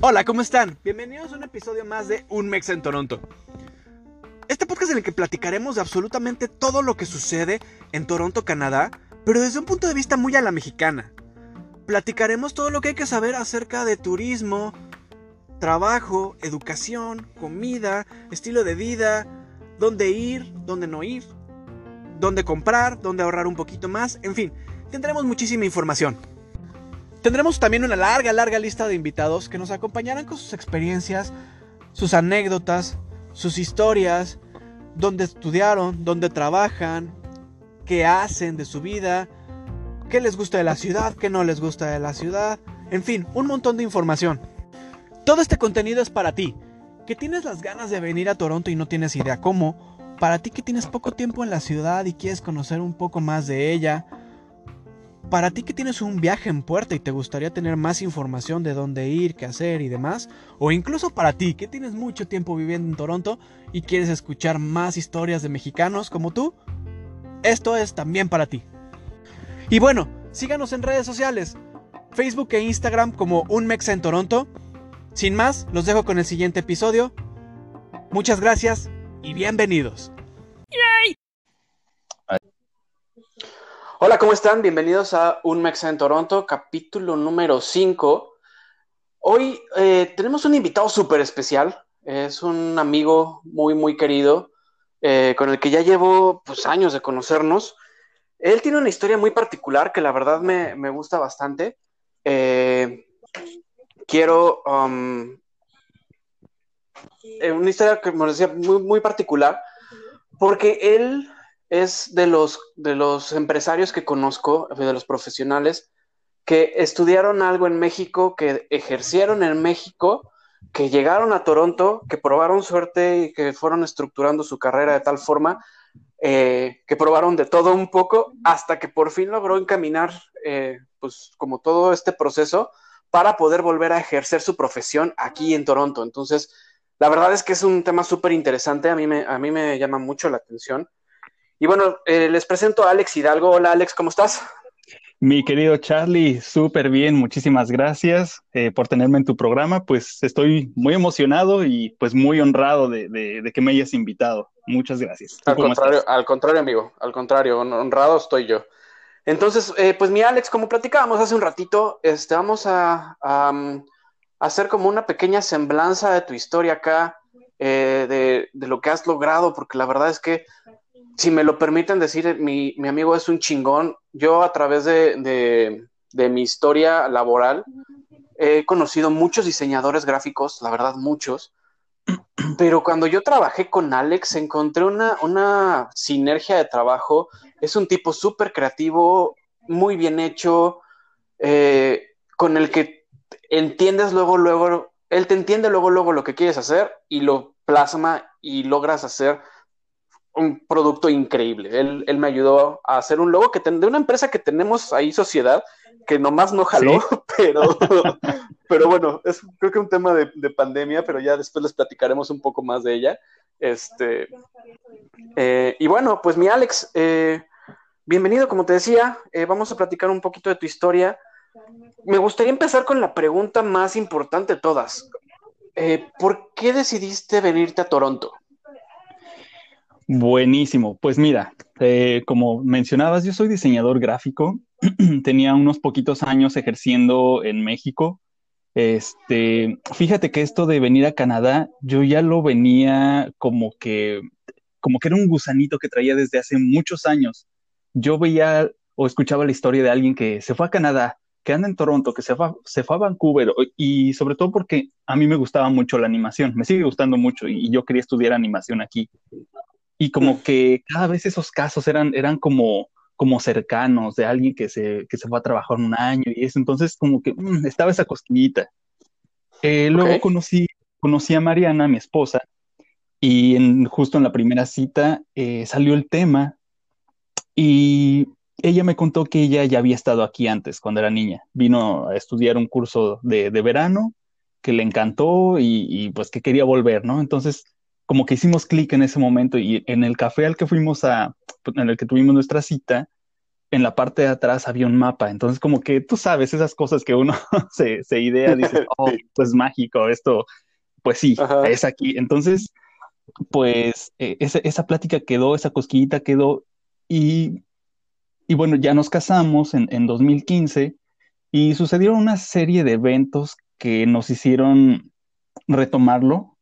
Hola, ¿cómo están? Bienvenidos a un episodio más de Un Mex en Toronto. Este podcast en el que platicaremos de absolutamente todo lo que sucede en Toronto, Canadá, pero desde un punto de vista muy a la mexicana. Platicaremos todo lo que hay que saber acerca de turismo, trabajo, educación, comida, estilo de vida, dónde ir, dónde no ir, dónde comprar, dónde ahorrar un poquito más, en fin, tendremos muchísima información. Tendremos también una larga, larga lista de invitados que nos acompañarán con sus experiencias, sus anécdotas, sus historias, dónde estudiaron, dónde trabajan, qué hacen de su vida, qué les gusta de la ciudad, qué no les gusta de la ciudad, en fin, un montón de información. Todo este contenido es para ti, que tienes las ganas de venir a Toronto y no tienes idea cómo, para ti que tienes poco tiempo en la ciudad y quieres conocer un poco más de ella, para ti que tienes un viaje en puerta y te gustaría tener más información de dónde ir, qué hacer y demás, o incluso para ti que tienes mucho tiempo viviendo en Toronto y quieres escuchar más historias de mexicanos como tú, esto es también para ti. Y bueno, síganos en redes sociales, Facebook e Instagram como Un Mexa en Toronto. Sin más, los dejo con el siguiente episodio. Muchas gracias y bienvenidos. Hola, ¿cómo están? Bienvenidos a Un Mexa en Toronto, capítulo número 5. Hoy eh, tenemos un invitado súper especial. Es un amigo muy, muy querido, eh, con el que ya llevo pues, años de conocernos. Él tiene una historia muy particular que la verdad me, gusta bastante. Eh, quiero... Um, una historia que me decía muy, muy particular, porque él es de los, de los empresarios que conozco, de los profesionales, que estudiaron algo en México, que ejercieron en México, que llegaron a Toronto, que probaron suerte y que fueron estructurando su carrera de tal forma eh, que probaron de todo un poco hasta que por fin logró encaminar, eh, pues como todo este proceso para poder volver a ejercer su profesión aquí en Toronto. Entonces, la verdad es que es un tema súper interesante, a a mí me llama mucho la atención. Y bueno, eh, les presento a Alex Hidalgo. Hola Alex, ¿cómo estás? Mi querido Charlie, súper bien, muchísimas gracias eh, por tenerme en tu programa. Pues estoy muy emocionado y pues muy honrado de, que me hayas invitado. Muchas gracias. Al contrario, al contrario, amigo, al contrario, honrado estoy yo. Entonces, eh, pues mi Alex, como platicábamos hace un ratito, este, vamos a, mm, hacer como una pequeña semblanza de tu historia acá, de, de, lo que has logrado, porque la verdad es que si me lo permiten decir, mi, amigo es un chingón. Yo a través de, mi historia laboral he conocido muchos diseñadores gráficos, la verdad muchos, pero cuando yo trabajé con Alex encontré una, una sinergia de trabajo. Es un tipo súper creativo, muy bien hecho, eh, con el que entiendes luego, luego, él te entiende luego, luego lo que quieres hacer y lo plasma y logras hacer un producto increíble. Él, él, me ayudó a hacer un logo que de una empresa que tenemos ahí, Sociedad, que nomás no jaló, pero, pero bueno, es creo que un tema de, pandemia, pero ya después les platicaremos un poco más de ella. Este, eh, y bueno, pues mi Alex, eh, bienvenido, como te decía, eh, vamos a platicar un poquito de tu historia. Me gustaría empezar con la pregunta más importante de todas. ¿Por qué decidiste venirte a Toronto? Buenísimo. Pues mira, eh, como mencionabas, yo soy diseñador gráfico. Tenía unos poquitos años ejerciendo en México. Este, fíjate que esto de venir a Canadá, yo ya lo venía como que, como que era un gusanito que traía desde hace muchos años. Yo veía o escuchaba la historia de alguien que se fue a Canadá, que anda en Toronto, que se fue, se fue a Vancouver, y sobre todo porque a mí me gustaba mucho la animación, me sigue gustando mucho y yo quería estudiar animación aquí y como que cada vez esos casos eran, eran como, como cercanos de alguien que se, que se fue a trabajar un año y eso, entonces como que mm, estaba esa cosquillita. Eh, luego conocí, conocí a Mariana, mi esposa, y en, justo en la primera cita eh, salió el tema y ella me contó que ella ya había estado aquí antes, cuando era niña. Vino a estudiar un curso de, de verano que le encantó y, y, pues que quería volver, ¿no? Entonces como que hicimos clic en ese momento y en el café al que fuimos a, en el que tuvimos nuestra cita, en la parte de atrás había un mapa. Entonces, como que tú sabes esas cosas que uno se, se idea, dice, oh, esto es mágico, esto, pues sí, es aquí. Entonces, pues eh, esa, esa, plática quedó, esa cosquillita quedó y, y bueno, ya nos casamos en, en 2015 y sucedieron una serie de eventos que nos hicieron retomarlo.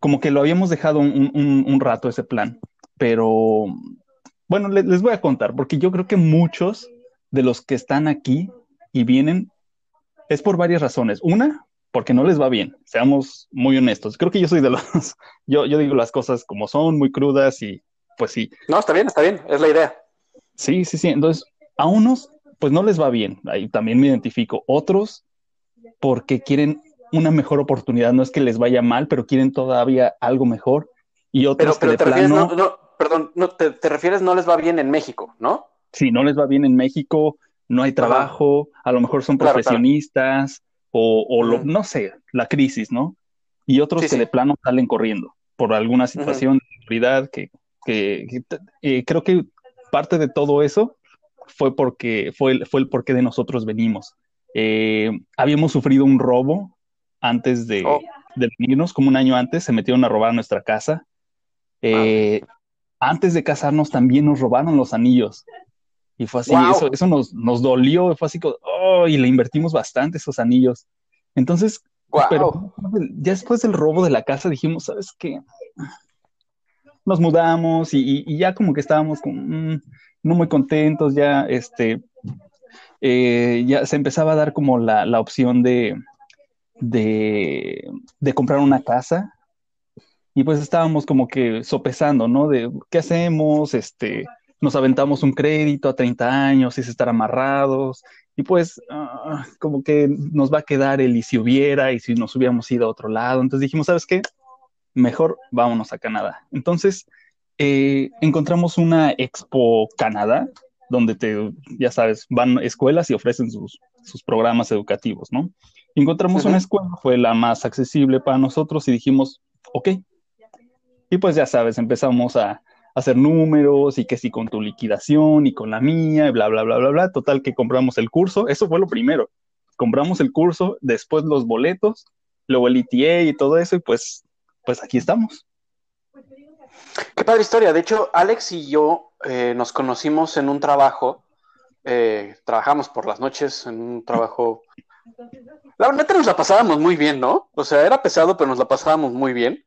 Como que lo habíamos dejado un, un, un rato ese plan, pero bueno, les, voy a contar, porque yo creo que muchos de los que están aquí y vienen es por varias razones. Una, porque no les va bien, seamos muy honestos. Creo que yo soy de los, yo, yo digo las cosas como son, muy crudas y pues sí. No, está bien, está bien, es la idea. Sí, sí, sí. Entonces, a unos, pues no les va bien, ahí también me identifico. Otros, porque quieren una mejor oportunidad, no es que les vaya mal, pero quieren todavía algo mejor. Y otros pero, que de plano... no, perdón, no, te, refieres no les va bien en México, ¿no? Sí, no les va bien en México, no hay trabajo, a lo mejor son profesionistas o, lo, no sé, la crisis, ¿no? Y otros que de plano salen corriendo por alguna situación de seguridad que, que, eh, creo que parte de todo eso fue porque fue el, fue el porqué de nosotros venimos. Eh, habíamos sufrido un robo antes de, oh. de, venirnos, como un año antes, se metieron a robar nuestra casa. Eh, antes de casarnos también nos robaron los anillos. Y fue así, eso, eso nos, nos dolió, fue así como, oh, y le invertimos bastante esos anillos. Entonces, pero ya después del robo de la casa dijimos, ¿sabes qué? Nos mudamos y, ya como que estábamos mm, no muy contentos, ya este, eh, ya se empezaba a dar como la, la opción de, de, de comprar una casa y pues estábamos como que sopesando, ¿no? De qué hacemos, este, nos aventamos un crédito a 30 años, y estar amarrados, y pues ah, como que nos va a quedar el y si hubiera, y si nos hubiéramos ido a otro lado. Entonces dijimos, ¿sabes qué? Mejor vámonos a Canadá. Entonces eh, encontramos una Expo Canadá, donde te, ya sabes, van escuelas y ofrecen sus, sus programas educativos, ¿no? Encontramos una escuela, fue la más accesible para nosotros y dijimos, ok, y pues ya sabes, empezamos a, hacer números y que si con tu liquidación y con la mía, y bla, bla, bla, bla, bla. Total que compramos el curso. Eso fue lo primero. Compramos el curso, después los boletos, luego el ETA y todo eso, y pues, pues aquí estamos. Qué padre historia. De hecho, Alex y yo eh, nos conocimos en un trabajo. Eh, trabajamos por las noches en un trabajo. La verdad nos la pasábamos muy bien, ¿no? O sea, era pesado, pero nos la pasábamos muy bien.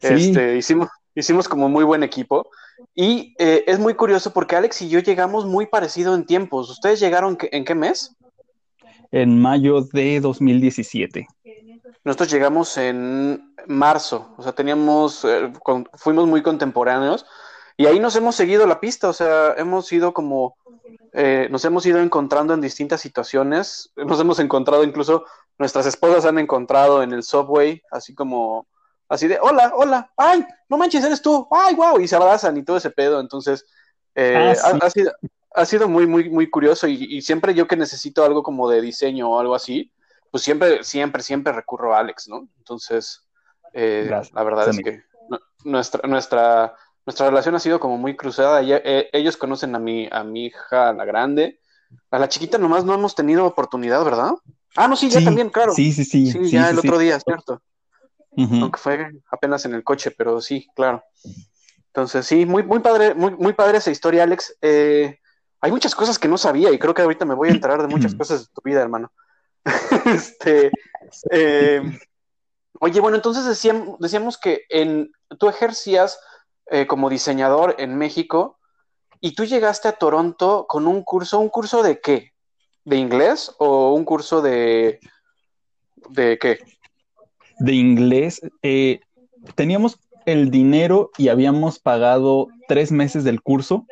Este, hicimos, hicimos como muy buen equipo. Y eh, es muy curioso porque Alex y yo llegamos muy parecido en tiempos. ¿Ustedes llegaron en qué mes? En mayo de 2017. Nosotros llegamos en marzo, o sea, teníamos, eh, fuimos muy contemporáneos y ahí nos hemos seguido la pista, o sea, hemos ido como, eh, nos hemos ido encontrando en distintas situaciones, nos hemos encontrado incluso, nuestras esposas han encontrado en el subway, así como así de, hola, hola, ay, no manches, eres tú, ay, wow, y se abrazan y todo ese pedo, entonces, eh, ah, ha, sido, ha sido muy, muy, muy curioso y, siempre yo que necesito algo como de diseño o algo así, pues siempre, siempre, siempre recurro a Alex, ¿no? Entonces, eh, la verdad es que nuestra, nuestra, nuestra relación ha sido como muy cruzada, eh, ellos conocen a mi, a mi hija, la grande, a la chiquita nomás no hemos tenido oportunidad, ¿verdad? Ah, no, sí, ya también, claro. Sí, sí, sí. Sí, ya el otro día, ¿cierto? aunque fue apenas en el coche, pero sí, claro. Entonces, sí, muy, muy padre, muy, muy padre esa historia, Alex. Eh, hay muchas cosas que no sabía y creo que ahorita me voy a enterar de muchas cosas de tu vida, hermano. este, eh, oye, bueno, entonces decíamos, decíamos que en, tú ejercías eh, como diseñador en México y tú llegaste a Toronto con un curso, ¿un curso de qué? ¿De inglés o un curso de... ¿De qué? de inglés, eh, teníamos el dinero y habíamos pagado tres meses del curso,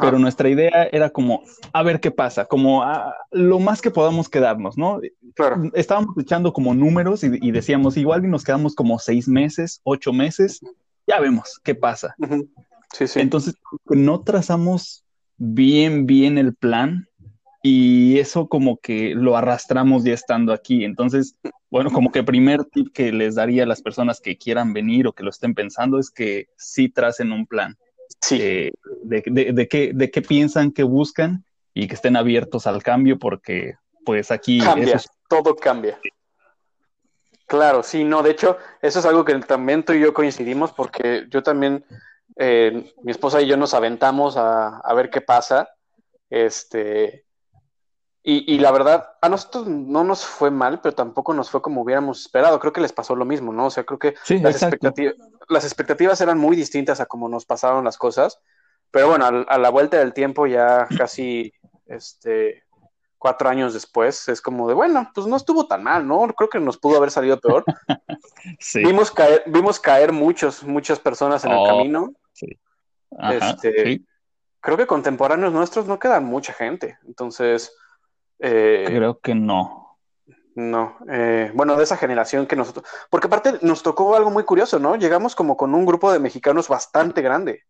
pero nuestra idea era como, a ver qué pasa, como ah, lo más que podamos quedarnos, ¿no? Claro. Estábamos echando como números y, decíamos, igual y nos quedamos como seis meses, ocho meses, ya vemos qué pasa. Sí, sí. Entonces, no trazamos bien, bien el plan y eso como que lo arrastramos ya estando aquí. Entonces, bueno, como que primer tip que les daría a las personas que quieran venir o que lo estén pensando es que sí tracen un plan. Sí. eh, de, de- de qué, de qué piensan, qué buscan y que estén abiertos al cambio porque pues aquí cambia, es- todo cambia. Claro, sí, no, de hecho, eso es algo que también tú y yo coincidimos porque yo también, eh, mi esposa y yo nos aventamos a, a ver qué pasa, este, y, y la verdad, a nosotros no nos fue mal, pero tampoco nos fue como hubiéramos esperado, creo que les pasó lo mismo, ¿no? O sea, creo que Sí, las, exacto. Las expectativas eran muy distintas a cómo nos pasaron las cosas, pero bueno, al- a, la vuelta del tiempo, ya casi este, cuatro años después, es como de, bueno, pues no estuvo tan mal, ¿no? Creo que nos pudo haber salido peor. Sí. Vimos caer, vimos caer muchos, muchas personas en Oh. el camino. Ajá, este, sí. Creo que contemporáneos nuestros no quedan mucha gente, entonces, eh, Creo que no. No, eh, bueno, de esa generación que nosotros, porque aparte nos tocó algo muy curioso, ¿no? Llegamos como con un grupo de mexicanos bastante grande,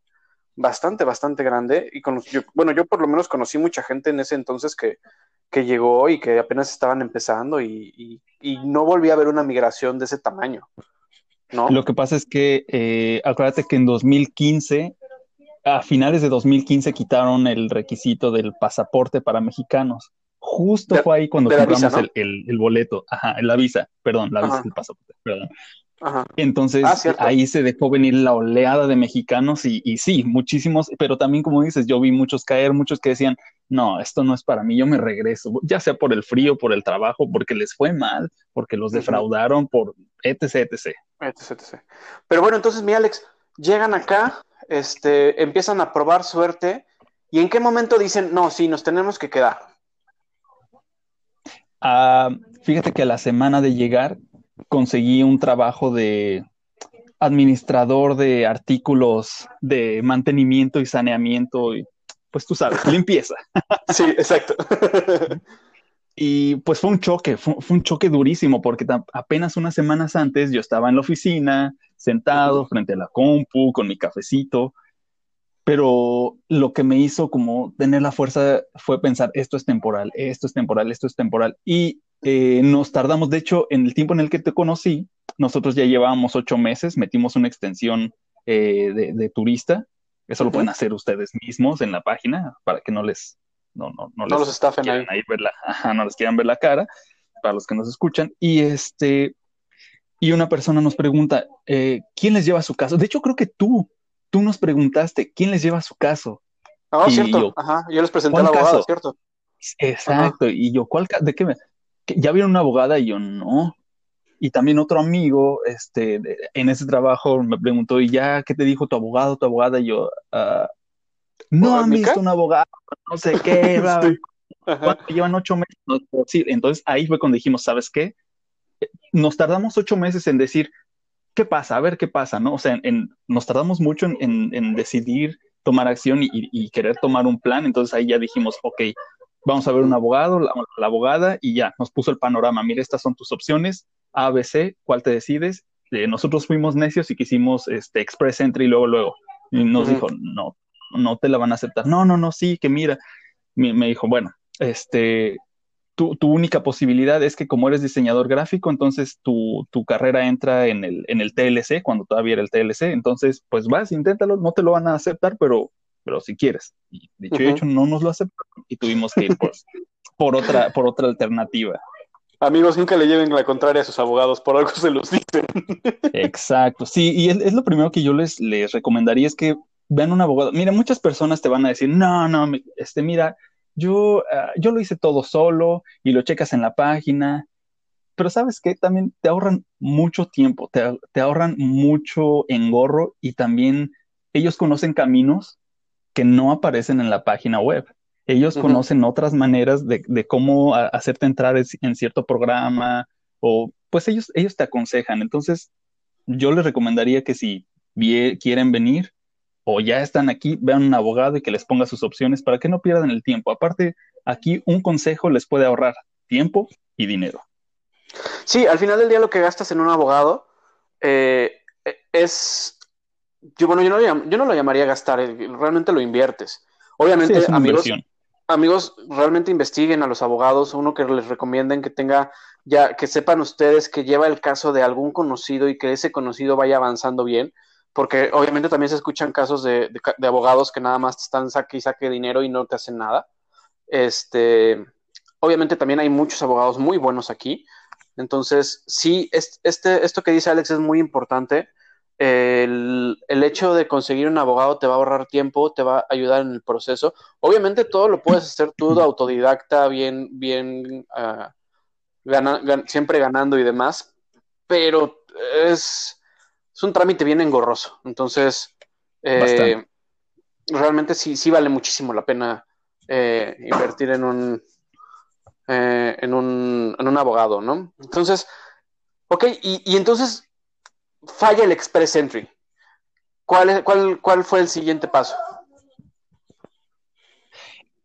bastante, bastante grande, y con, bueno, yo por lo menos conocí mucha gente en ese entonces que, que llegó y que apenas estaban empezando y, y- y no volví a ver una migración de ese tamaño, ¿no? Lo que pasa es que eh, acuérdate que en 2015, a finales de 2015 quitaron el requisito del pasaporte para mexicanos. Justo De- fue ahí cuando compramos visa, ¿no? el, el- el boleto, ajá, la visa, perdón, la visa Ajá. del pasaporte, perdón. Ajá. Entonces Ah, ahí se dejó venir la oleada de mexicanos y, y sí, muchísimos, pero también como dices, yo vi muchos caer, muchos que decían, no, esto no es para mí, yo me regreso, ya sea por el frío, por el trabajo, porque les fue mal, porque los defraudaron, por etc, etc. etc, etc. Pero bueno, entonces, mi Alex, llegan acá, este, empiezan a probar suerte, y en qué momento dicen, no, sí, nos tenemos que quedar. Ah, fíjate que a la semana de llegar conseguí un trabajo de administrador de artículos de mantenimiento y saneamiento y pues tú sabes, limpieza. Sí, exacto. Y pues fue un choque, fue, fue un choque durísimo porque apenas unas semanas antes yo estaba en la oficina, sentado frente a la compu, con mi cafecito, pero lo que me hizo como tener la fuerza fue pensar, esto es temporal, esto es temporal, esto es temporal. Y eh, nos tardamos, de hecho, en el tiempo en el que te conocí, nosotros ya llevábamos ocho meses, metimos una extensión eh, de, de turista, eso lo pueden hacer ustedes mismos en la página para que no les... No, no, no No les los estafen ahí. quieran ahí ver la, ajá, no les quieran ver la cara, para los que nos escuchan. Y este, y una persona nos pregunta, eh, ¿quién les lleva su caso? De hecho, creo que tú, tú nos preguntaste, ¿quién les lleva su caso? Ah, Y cierto. yo, Ajá. Yo les presenté a ¿cuál la abogada, caso? ¿cierto? Exacto. Y yo, ¿cuál, ca- de qué me? ¿Ya vieron una abogada? Y yo, no. Y también otro amigo, este, en ese trabajo me preguntó, ¿y ya qué te dijo tu abogado, tu abogada? Y yo, "Ah, no han visto un abogado, no sé qué, Sí. ¿Cuánto llevan ocho meses? No, sí, entonces ahí fue cuando dijimos, ¿sabes qué? Nos tardamos ocho meses en decir, ¿qué pasa? A ver qué pasa, ¿no? O sea, en- en- nos tardamos mucho en, decidir tomar acción y, querer tomar un plan, entonces ahí ya dijimos, ok, vamos a ver un abogado, la, la abogada, y ya nos puso el panorama, mira, estas son tus opciones, A, B, C, ¿cuál te decides? Eh, nosotros fuimos necios y quisimos este, Express Entry luego, luego. Y nos dijo, no, no te la van a aceptar. No, no, no, sí, que mira. Me, me dijo, bueno, este, tu, tu única posibilidad es que como eres diseñador gráfico, entonces tu, tu carrera entra en el, en el TLC, cuando todavía era el TLC, entonces pues vas, inténtalo, no te lo van a aceptar, pero, pero si quieres. Y dicho y hecho, no nos lo aceptaron y tuvimos que ir por, por, otra, por otra alternativa. Amigos, nunca le lleven la contraria a sus abogados, por algo se los dicen. Exacto, sí, y es, es lo primero que yo les, les recomendaría es que vean un abogado. Mira, muchas personas te van a decir, no, no, este, mira, yo, ah, yo lo hice todo solo y lo checas en la página, pero sabes que también te ahorran mucho tiempo, te, te ahorran mucho engorro y también ellos conocen caminos que no aparecen en la página web. Ellos conocen otras maneras de, de cómo a- hacerte entrar en, en cierto programa o pues ellos, ellos te aconsejan. Entonces, yo les recomendaría que si quieren venir o ya están aquí, vean un abogado y que les ponga sus opciones para que no pierdan el tiempo. Aparte, aquí un consejo les puede ahorrar tiempo y dinero. Sí, al final del día lo que gastas en un abogado eh, es, yo, bueno, yo no, yo no lo llamaría gastar, realmente lo inviertes. Obviamente, amigos, inversión. amigos, realmente investiguen a los abogados, uno que les recomienden que tenga, ya, que sepan ustedes que lleva el caso de algún conocido y que ese conocido vaya avanzando bien, porque obviamente también se escuchan casos de, abogados que nada más te están saque y saque dinero y no te hacen nada. Este, obviamente también hay muchos abogados muy buenos aquí. Entonces, sí, este, esto que dice Alex es muy importante. El, el, hecho de conseguir un abogado te va a ahorrar tiempo, te va a ayudar en el proceso. Obviamente todo lo puedes hacer tú de autodidacta, bien, bien, uh, siempre ganando y demás, pero es, es un trámite bien engorroso. Entonces, eh, realmente sí, sí vale muchísimo la pena eh, invertir en un, eh, en un, en un abogado, ¿no? Entonces, ok, y, y entonces falla el Express Entry. ¿Cuál, cuál, ¿Cuál fue el siguiente paso?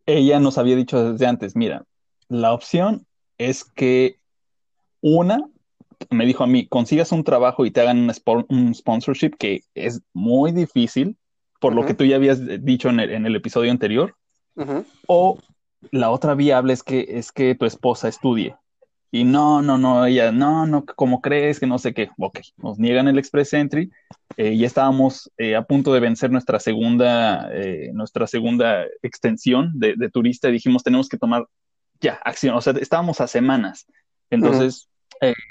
Ella nos había dicho desde antes, mira, la opción es que una, me dijo a mí, consigas un trabajo y te hagan un, sponsorship que es muy difícil, por lo que tú ya habías dicho en el, episodio anterior, o la otra viable es que, es que tu esposa estudie. Y no, no, no, ella, no, no, ¿cómo crees que no sé qué? Ok, nos niegan el Express Entry. Eh, ya estábamos eh, a punto de vencer nuestra segunda, eh, nuestra segunda extensión de, turista y dijimos, tenemos que tomar ya acción. O sea, estábamos a semanas. Entonces,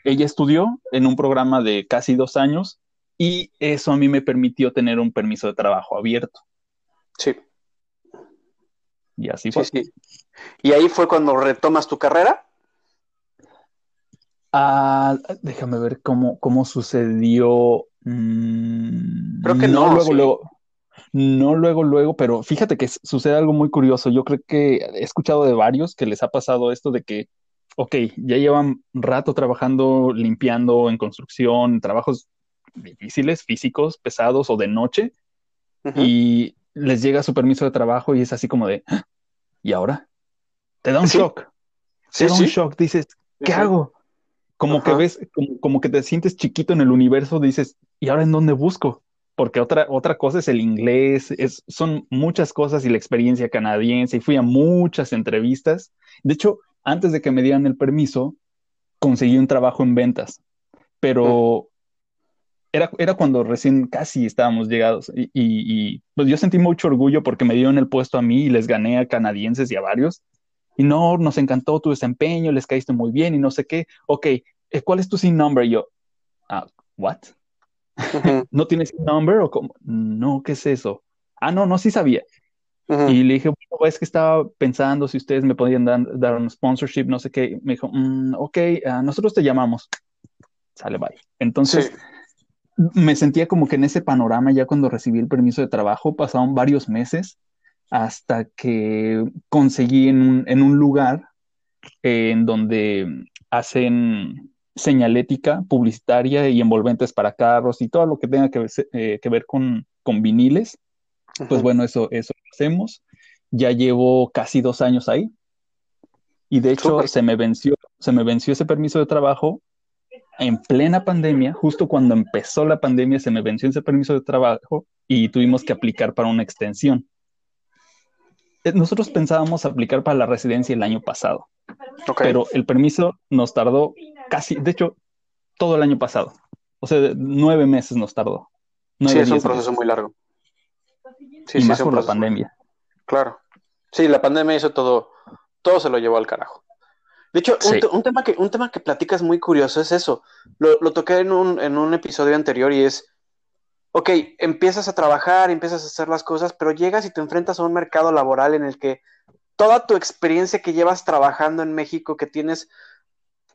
ella estudió en un programa de casi dos años y eso a mí me permitió tener un permiso de trabajo abierto. Sí. Y así fue. Sí, ¿Y ahí fue cuando retomas tu carrera? Ah, déjame ver cómo, cómo sucedió. Mm, creo que no, luego, luego. No luego, luego, pero fíjate que sucede algo muy curioso. Yo creo que he escuchado de varios que les ha pasado esto de que, ok, ya llevan rato trabajando, limpiando en construcción, trabajos difíciles, físicos, pesados o de noche, y les llega su permiso de trabajo y es así como de, ah, ¿y ahora? Te da un shock. Te da un shock. Dices, ¿qué hago? Como que ves, como, que te sientes chiquito en el universo, dices, ¿y ahora en dónde busco? Porque otra, otra cosa es el inglés, es, son muchas cosas y la experiencia canadiense, y fui a muchas entrevistas. De hecho, antes de que me dieran el permiso, conseguí un trabajo en ventas, pero era, era cuando recién casi estábamos llegados y, y, pues yo sentí mucho orgullo porque me dieron el puesto a mí y les gané a canadienses y a varios y no, nos encantó tu desempeño, les caíste muy bien y no sé qué. Ok, eh, ¿cuál es tu SIN number? Y yo, ah, ¿what? ¿No tienes SIN number? O como, no, ¿qué es eso? Ah, no, no, sí sabía. Y le dije, es que estaba pensando si ustedes me podían dar, un sponsorship, no sé qué. Me dijo, mm, ok, ah, nosotros te llamamos. Sale, bye. Entonces, me sentía como que en ese panorama, ya cuando recibí el permiso de trabajo, pasaron varios meses hasta que conseguí en un, lugar en donde hacen señalética publicitaria y envolventes para carros y todo lo que tenga que, eh, ver con, viniles. Pues bueno, eso, eso hacemos. Ya llevo casi dos años ahí. Y de hecho, se me venció, se me venció ese permiso de trabajo en plena pandemia, justo cuando empezó la pandemia, se me venció ese permiso de trabajo y tuvimos que aplicar para una extensión. Eh, nosotros pensábamos aplicar para la residencia el año pasado, pero el permiso nos tardó casi, de hecho, todo el año pasado. O sea, nueve meses nos tardó. sí, es un proceso muy largo. Sí, y más por la pandemia. Claro. Sí, la pandemia hizo todo, todo se lo llevó al carajo. De hecho, un, tema que, un tema que platicas muy curioso es eso. Lo, lo toqué en un, en un episodio anterior y es ok, empiezas a trabajar, empiezas a hacer las cosas, pero llegas y te enfrentas a un mercado laboral en el que toda tu experiencia que llevas trabajando en México, que tienes,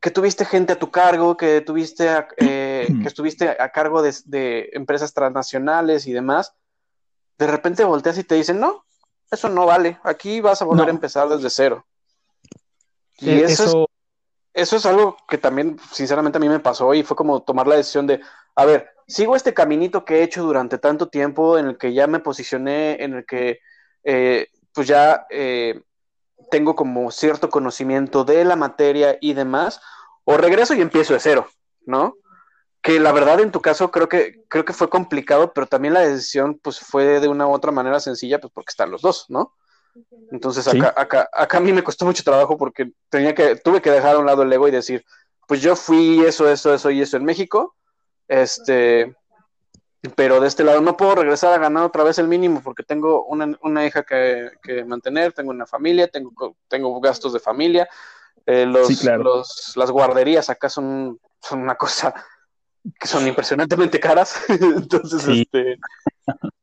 que tuviste gente a tu cargo, que tuviste, eh, que estuviste a cargo de, empresas transnacionales y demás, de repente volteas y te dicen, no, eso no vale, aquí vas a volver a empezar desde cero. Y eh, eso, eso... Es, eso es algo que también, sinceramente, a mí me pasó y fue como tomar la decisión de, a ver, sigo este caminito que he hecho durante tanto tiempo, en el que ya me posicioné, en el que eh, pues ya eh, tengo como cierto conocimiento de la materia y demás, o regreso y empiezo de cero, ¿no? Que la verdad en tu caso creo que, creo que fue complicado, pero también la decisión pues fue de una u otra manera sencilla, pues porque están los dos, ¿no? Entonces acá, acá, acá a mí me costó mucho trabajo porque tenía que, tuve que dejar a un lado el ego y decir, pues yo fui eso, eso, eso y eso en México, este, pero de este lado no puedo regresar a ganar otra vez el mínimo porque tengo una, hija que, mantener, tengo una familia, tengo, tengo gastos de familia. Eh, los, los, las guarderías acá son, son una cosa que son impresionantemente caras. Entonces, este,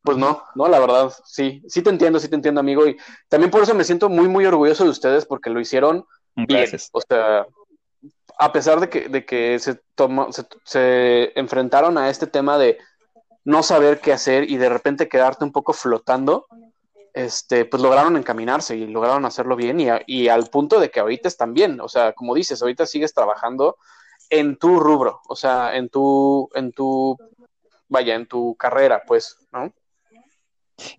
pues no, no, la verdad, sí, sí te entiendo, sí te entiendo, amigo. Y también por eso me siento muy, muy orgulloso de ustedes porque lo hicieron bien. O sea, a pesar de que, de que se, tomó, se, se enfrentaron a este tema de no saber qué hacer y de repente quedarte un poco flotando, este, pues lograron encaminarse y lograron hacerlo bien y, al punto de que ahorita están bien, o sea, como dices, ahorita sigues trabajando en tu rubro, o sea, en tu, en tu, vaya, en tu carrera, pues, ¿no?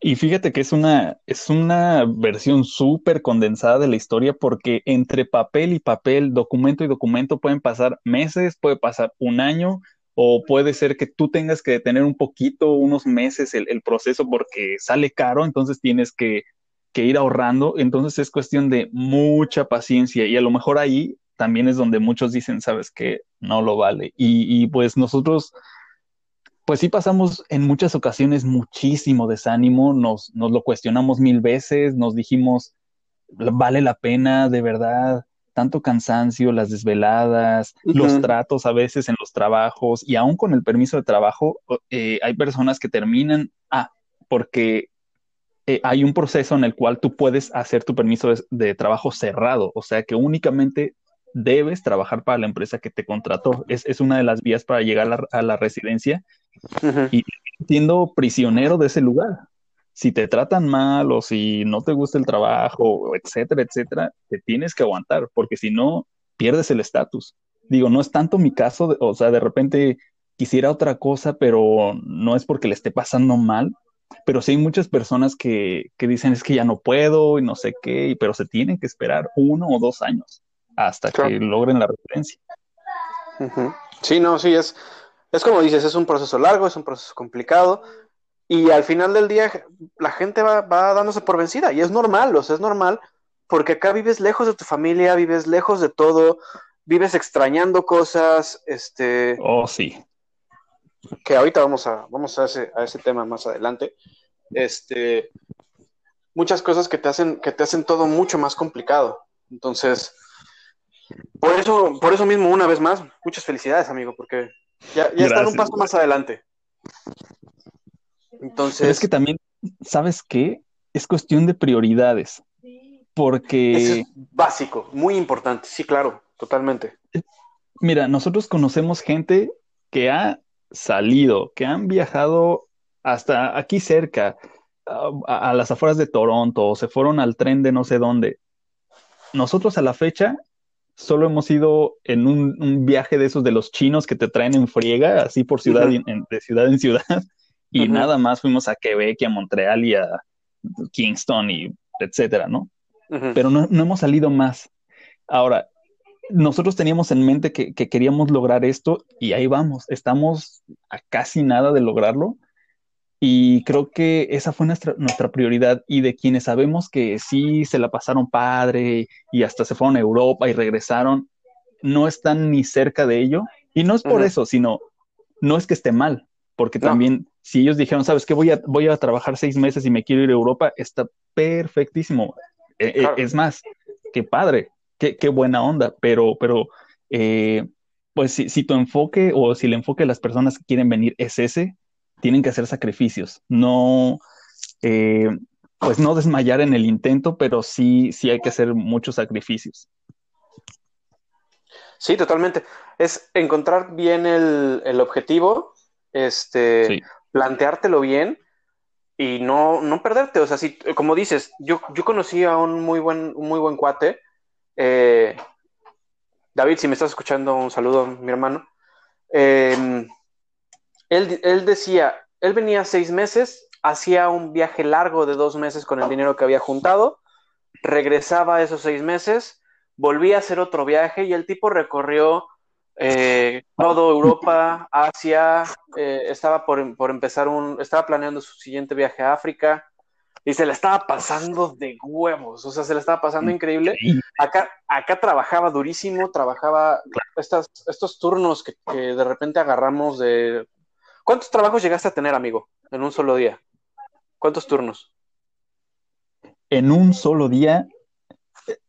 Y fíjate que es una, es una versión súper condensada de la historia porque entre papel y papel, documento y documento pueden pasar meses, puede pasar un año, o puede ser que tú tengas que detener un poquito, unos meses el, proceso porque sale caro, entonces tienes que, ir ahorrando, entonces es cuestión de mucha paciencia y a lo mejor ahí también es donde muchos dicen, sabes que no lo vale. Y, pues nosotros, pues sí pasamos en muchas ocasiones muchísimo desánimo, nos, nos lo cuestionamos mil veces, nos dijimos, vale la pena, de verdad, tanto cansancio, las desveladas, los tratos a veces en los trabajos y aún con el permiso de trabajo, eh, hay personas que terminan, ah, porque eh, hay un proceso en el cual tú puedes hacer tu permiso de, trabajo cerrado, o sea que únicamente debes trabajar para la empresa que te contrató. Es, una de las vías para llegar a la, residencia y siendo prisionero de ese lugar si te tratan mal o si no te gusta el trabajo, etcétera, etcétera, te tienes que aguantar, porque si no, pierdes el estatus. Digo, no es tanto mi caso, o sea, de repente quisiera otra cosa, pero no es porque le esté pasando mal, pero sí hay muchas personas que, dicen es que ya no puedo y no sé qué, pero se tienen que esperar uno o dos años hasta que logren la residencia. Sí, no, sí, es, es como dices, es un proceso largo, es un proceso complicado, y al final del día, la gente va, dándose por vencida. Y es normal, o sea, es normal, porque acá vives lejos de tu familia, vives lejos de todo, vives extrañando cosas, este... Oh, sí. Que ahorita vamos a, vamos a, ese, a ese tema más adelante. Este, muchas cosas que te hacen, que te hacen todo mucho más complicado. Entonces, por eso, por eso mismo, una vez más, muchas felicidades, amigo, porque ya, ya están un paso más adelante. Entonces. es que también, ¿sabes qué? Es cuestión de prioridades. Porque. es básico, muy importante. Sí, claro, totalmente. Mira, nosotros conocemos gente que ha salido, que han viajado hasta aquí cerca, a, las afueras de Toronto, o se fueron al tren de no sé dónde. Nosotros a la fecha solo hemos ido en un, viaje de esos de los chinos que te traen en friega, así por ciudad, de ciudad en ciudad. Y nada más fuimos a Quebec y a Montreal y a Kingston y etcétera, ¿no? Pero no, hemos salido más. Ahora, nosotros teníamos en mente que, queríamos lograr esto y ahí vamos, estamos a casi nada de lograrlo y creo que esa fue nuestra, nuestra prioridad y de quienes sabemos que sí se la pasaron padre y hasta se fueron a Europa y regresaron, no están ni cerca de ello. Y no es por eso, sino no es que esté mal, porque también si ellos dijeron, sabes que voy a, voy a trabajar seis meses y me quiero ir a Europa, está perfectísimo. E, e, es más, qué padre, qué, qué buena onda, pero, pero eh, pues si, si, tu enfoque o si el enfoque de las personas que quieren venir es ese, tienen que hacer sacrificios, no, eh, pues no desmayar en el intento, pero sí, sí hay que hacer muchos sacrificios. Sí, totalmente. Es encontrar bien el, el objetivo este, planteártelo bien y no, no perderte. O sea, si, como dices, yo, yo conocí a un muy buen, muy buen cuate. Eh, David, si me estás escuchando, un saludo, mi hermano. Em, él, él decía, él venía seis meses, hacía un viaje largo de dos meses con el dinero que había juntado, regresaba esos seis meses, volvía a hacer otro viaje y el tipo recorrió eh, todo Europa, Asia, eh, estaba por, empezar un, estaba planeando su siguiente viaje a África y se le estaba pasando de huevos, o sea, se le estaba pasando increíble. Acá, acá trabajaba durísimo, trabajaba estas, estos turnos que, de repente agarramos de ¿Cuántos trabajos llegaste a tener, amigo, en un solo día? ¿Cuántos turnos? En un solo día,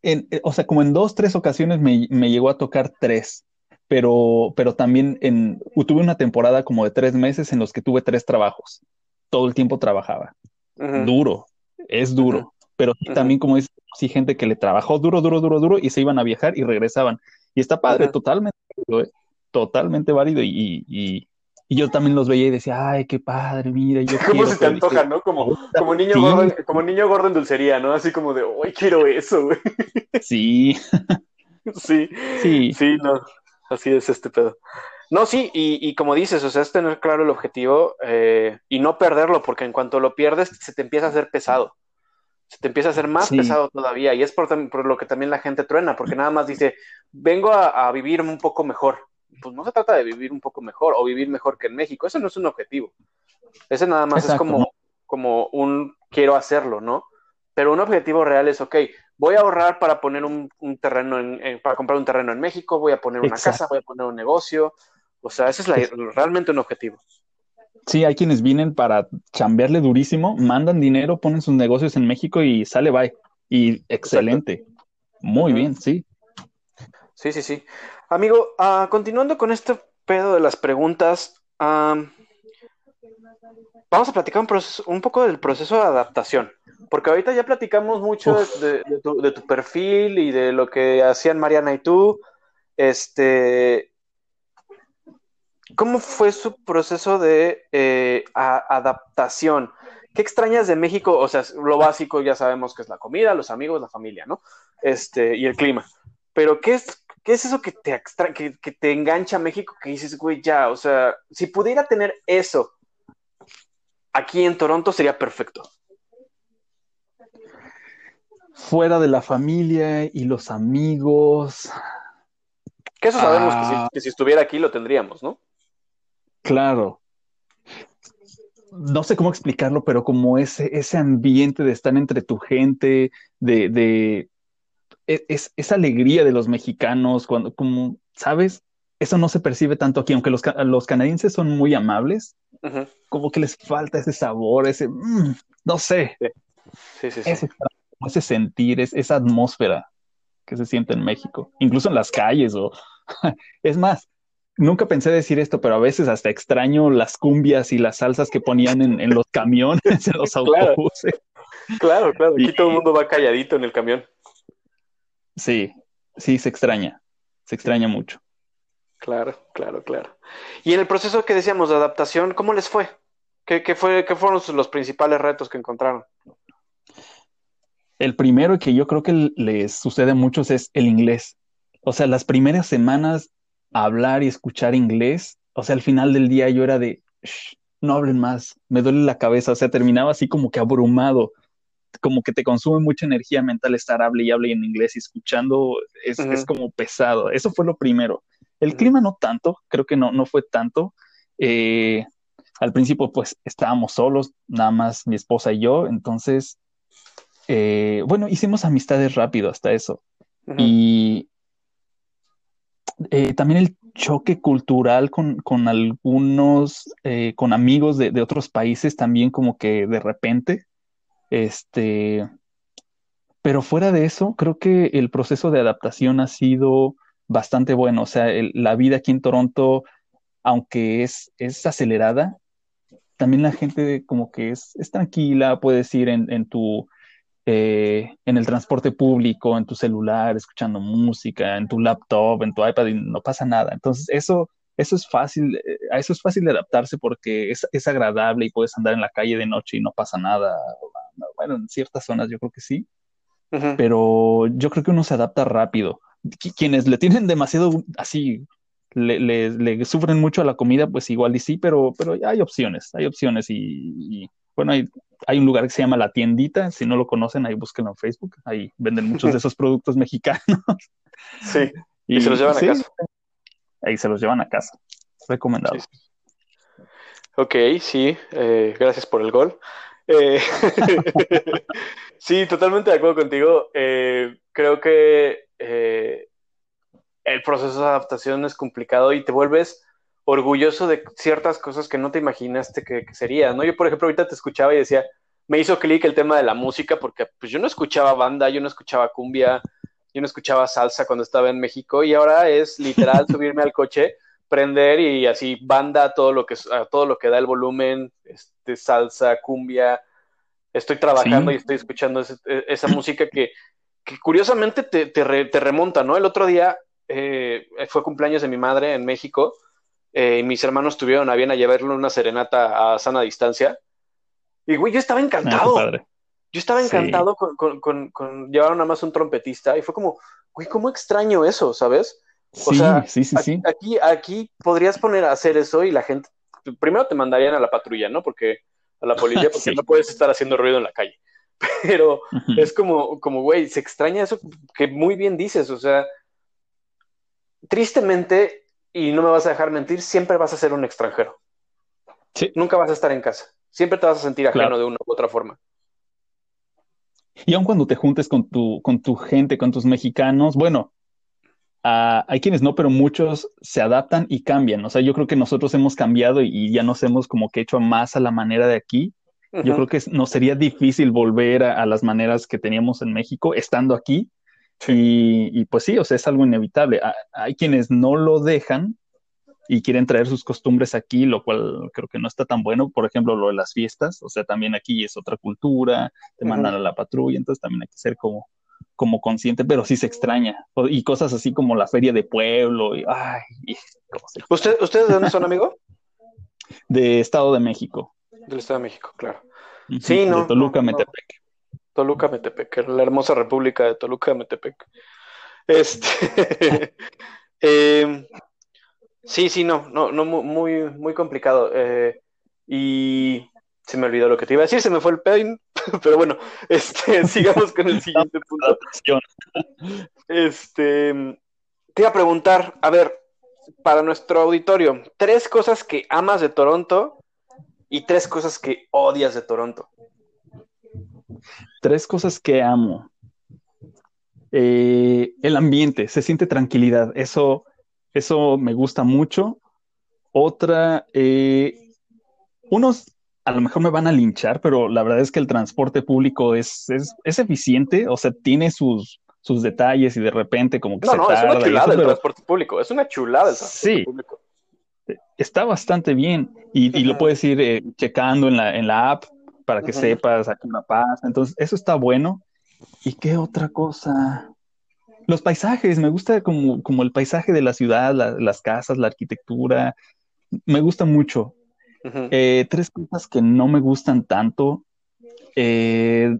en, o sea, como en dos, tres ocasiones me, me llegó a tocar tres, pero, pero también en, tuve una temporada como de tres meses en los que tuve tres trabajos. Todo el tiempo trabajaba. Duro, es duro, pero también como es, sí, gente que le trabajó duro, duro, duro, duro y se iban a viajar y regresaban. Y está padre, totalmente, ¿eh? totalmente válido y, y, y yo también los veía y decía, ay, qué padre, mira, yo ¿Cómo se te antoja, no? Como, como, niño gordo, como niño gordo en dulcería, ¿no? Así como de, ay, quiero eso, güey. Sí. sí. Sí. Sí, no. Así es este pedo. No, sí, y, y, como dices, o sea, es tener claro el objetivo eh, y no perderlo, porque en cuanto lo pierdes, se te empieza a hacer pesado. Se te empieza a hacer más pesado todavía. Y es por, por, lo que también la gente truena, porque nada más dice, vengo a, a vivir un poco mejor pues no se trata de vivir un poco mejor o vivir mejor que en México, eso no es un objetivo. Ese nada más es como, como un quiero hacerlo, ¿no? Pero un objetivo real es, ok, voy a ahorrar para poner un, terreno, en, para comprar un terreno en México, voy a poner una casa, voy a poner un negocio, o sea, ese es realmente un objetivo. Sí, hay quienes vienen para chambearle durísimo, mandan dinero, ponen sus negocios en México y sale bye. Y excelente. Muy bien, sí. Sí, sí, sí. Amigo, uh, continuando con este pedo de las preguntas, vamos a platicar un, poco del proceso de adaptación, porque ahorita ya platicamos mucho de, tu, perfil y de lo que hacían Mariana y tú. Este, ¿Cómo fue su proceso de eh, adaptación? ¿Qué extrañas de México? O sea, lo básico ya sabemos que es la comida, los amigos, la familia, ¿no? Este, y el clima. Pero ¿qué es, ¿Qué es eso que te, que, te engancha a México que dices, güey, ya, o sea, si pudiera tener eso aquí en Toronto sería perfecto? Fuera de la familia y los amigos. Que eso sabemos ah. que, si, estuviera aquí lo tendríamos, ¿no? Claro. No sé cómo explicarlo, pero como ese, ese ambiente de estar entre tu gente, de, de es, esa alegría de los mexicanos, cuando, como, ¿sabes? Eso no se percibe tanto aquí, aunque los, los canadienses son muy amables, como que les falta ese sabor, ese, mm, no sé, sí. Sí, sí, ese, sentir, esa atmósfera que se siente en México, incluso en las calles, o es más, nunca pensé decir esto, pero a veces hasta extraño las cumbias y las salsas que ponían en, los camiones, en los autobuses. Claro, claro, aquí todo el mundo va calladito en el camión. Sí, sí, se extraña, se extraña mucho. Claro, claro, claro. Y en el proceso que decíamos de adaptación, ¿cómo les fue? ¿Qué, fue, qué fueron los principales retos que encontraron? El primero que yo creo que les sucede a muchos es el inglés. O sea, las primeras semanas hablar y escuchar inglés, o sea, al final del día yo era de, no hablen más, me duele la cabeza, o sea, terminaba así como que abrumado como que te consume mucha energía mental estar hable y hable en inglés y escuchando, es, como pesado. Eso fue lo primero. El clima no tanto, creo que no, no fue tanto. Eh, al principio pues estábamos solos, nada más mi esposa y yo, entonces, eh, bueno, hicimos amistades rápido hasta eso. Y eh, también el choque cultural con, algunos, con amigos de, de, otros países también como que de repente, este, pero fuera de eso, creo que el proceso de adaptación ha sido bastante bueno. O sea, la vida aquí en Toronto, aunque es, es acelerada, también la gente como que es, es tranquila, puedes ir en, en tu, eh, en el transporte público, en tu celular, escuchando música, en tu laptop, en tu iPad, y no pasa nada. Entonces, eso eso es fácil, eh, a eso es fácil de adaptarse porque es, es, agradable y puedes andar en la calle de noche y no pasa nada. Bueno, en ciertas zonas yo creo que sí, pero yo creo que uno se adapta rápido. quienes le tienen demasiado así, le, le, sufren mucho a la comida, pues igual y sí, pero, pero hay opciones, hay opciones y, bueno, hay, hay, un lugar que se llama La Tiendita, si no lo conocen, ahí búsquenlo en Facebook, ahí venden muchos de esos productos mexicanos. Sí, y, se los llevan a casa ahí se los llevan a casa. Recomendado. Ok, sí, eh, gracias por el gol. Eh, sí, totalmente de acuerdo contigo. Eh, creo que el proceso de adaptación es complicado y te vuelves orgulloso de ciertas cosas que no te imaginaste que, que sería, ¿no? Yo, por ejemplo, ahorita te escuchaba y decía, me hizo clic el tema de la música porque pues yo no escuchaba banda, yo no escuchaba cumbia, yo no escuchaba salsa cuando estaba en México y ahora es literal subirme al coche, prender y así banda todo lo que todo lo que da el volumen, este salsa, cumbia. Estoy trabajando y estoy escuchando e, esa música que, curiosamente te, te, remonta, ¿no? El otro día eh, fue cumpleaños de mi madre en México eh, y mis hermanos tuvieron a bien a llevarle una serenata a sana distancia. Y güey, yo estaba ah, encantado. Yo estaba encantado con, con, con, llevar nada más un trompetista y fue como, güey, ¿cómo extraño eso, sabes? O sea, sí, sí, sí. Aquí, aquí podrías poner a hacer eso y la gente, primero te mandarían a la patrulla, ¿no? Porque a la policía, porque no puedes estar haciendo ruido en la calle. Pero es como, como, güey, se extraña eso que muy bien dices, o sea, tristemente, y no me vas a dejar mentir, siempre vas a ser un extranjero. Sí. Nunca vas a estar en casa. Siempre te vas a sentir ajeno de una u otra forma. Y aun cuando te juntes con tu, con tu gente, con tus mexicanos, bueno, ah, hay quienes no, pero muchos se adaptan y cambian. O sea, yo creo que nosotros hemos cambiado y, ya nos hemos como que hecho más a la manera de aquí. Yo creo que nos sería difícil volver a, las maneras que teníamos en México estando aquí. Y, pues sí, o sea, es algo inevitable. hay quienes no lo dejan y quieren traer sus costumbres aquí, lo cual creo que no está tan bueno. Por ejemplo, lo de las fiestas, o sea, también aquí es otra cultura, te mandan a la patrulla, entonces también hay que ser como, como consciente, pero sí se extraña. Y cosas así como la feria de pueblo, y, ay, ¿Usted, ¿Ustedes de dónde son, amigo? De Estado de México. Del Estado de México, claro. Sí, no. De Toluca, Metepec. Toluca, Metepec, la hermosa república de Toluca, Metepec. Este. eh, Sí, sí, no, no, no, muy, muy complicado. Eh, y se me olvidó lo que te iba a decir, se me fue el pain, pero bueno, este, sigamos con el siguiente punto. Este, te iba a preguntar, a ver, para nuestro auditorio, tres cosas que amas de Toronto y tres cosas que odias de Toronto. Tres cosas que amo. Eh, el ambiente, se siente tranquilidad, eso eso me gusta mucho. Otra, eh, unos a lo mejor me van a linchar, pero la verdad es que el transporte público es, es, eficiente, o sea, tiene sus, sus detalles y de repente como que no, no, es una chulada el transporte público, es una chulada el transporte sí, público. Está bastante bien y, y lo puedes ir eh, checando en la, en la app para que sepas a qué una pasa. Entonces, eso está bueno. ¿Y qué otra cosa? los paisajes, me gusta como, como el paisaje de la ciudad, las casas, la arquitectura, me gusta mucho. Eh, tres cosas que no me gustan tanto. Eh,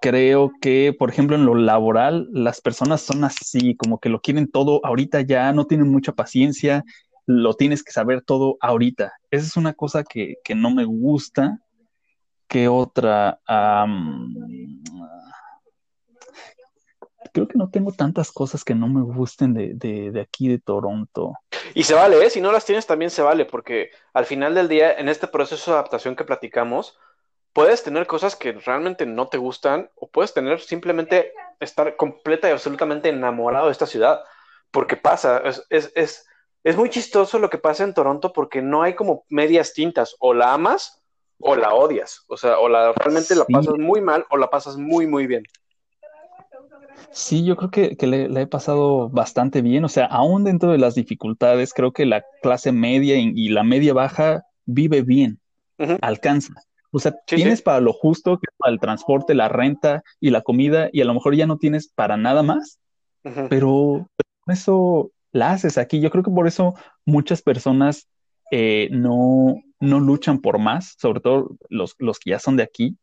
creo que, por ejemplo, en lo laboral, las personas son así, como que lo quieren todo ahorita ya, no tienen mucha paciencia, lo tienes que saber todo ahorita. Esa es una cosa que, que no me gusta. ¿Qué otra? Creo que no tengo tantas cosas que no me gusten de, de, aquí de Toronto. Y se vale, ¿eh? si no las tienes también se vale, porque al final del día, en este proceso de adaptación que platicamos, puedes tener cosas que realmente no te gustan o puedes tener simplemente estar completa y absolutamente enamorado de esta ciudad, porque pasa, es, es, es, es muy chistoso lo que pasa en Toronto porque no hay como medias tintas, o la amas o la odias, o sea, o la realmente la pasas muy mal o la pasas muy, muy bien. Sí, yo creo que, le, he pasado bastante bien. O sea, aún dentro de las dificultades, creo que la clase media y, la media baja vive bien, alcanza. O sea, tienes para lo justo, que es para el transporte, la renta y la comida, y a lo mejor ya no tienes para nada más, pero, eso la haces aquí. Yo creo que por eso muchas personas eh, no, no luchan por más, sobre todo los, los que ya son de aquí.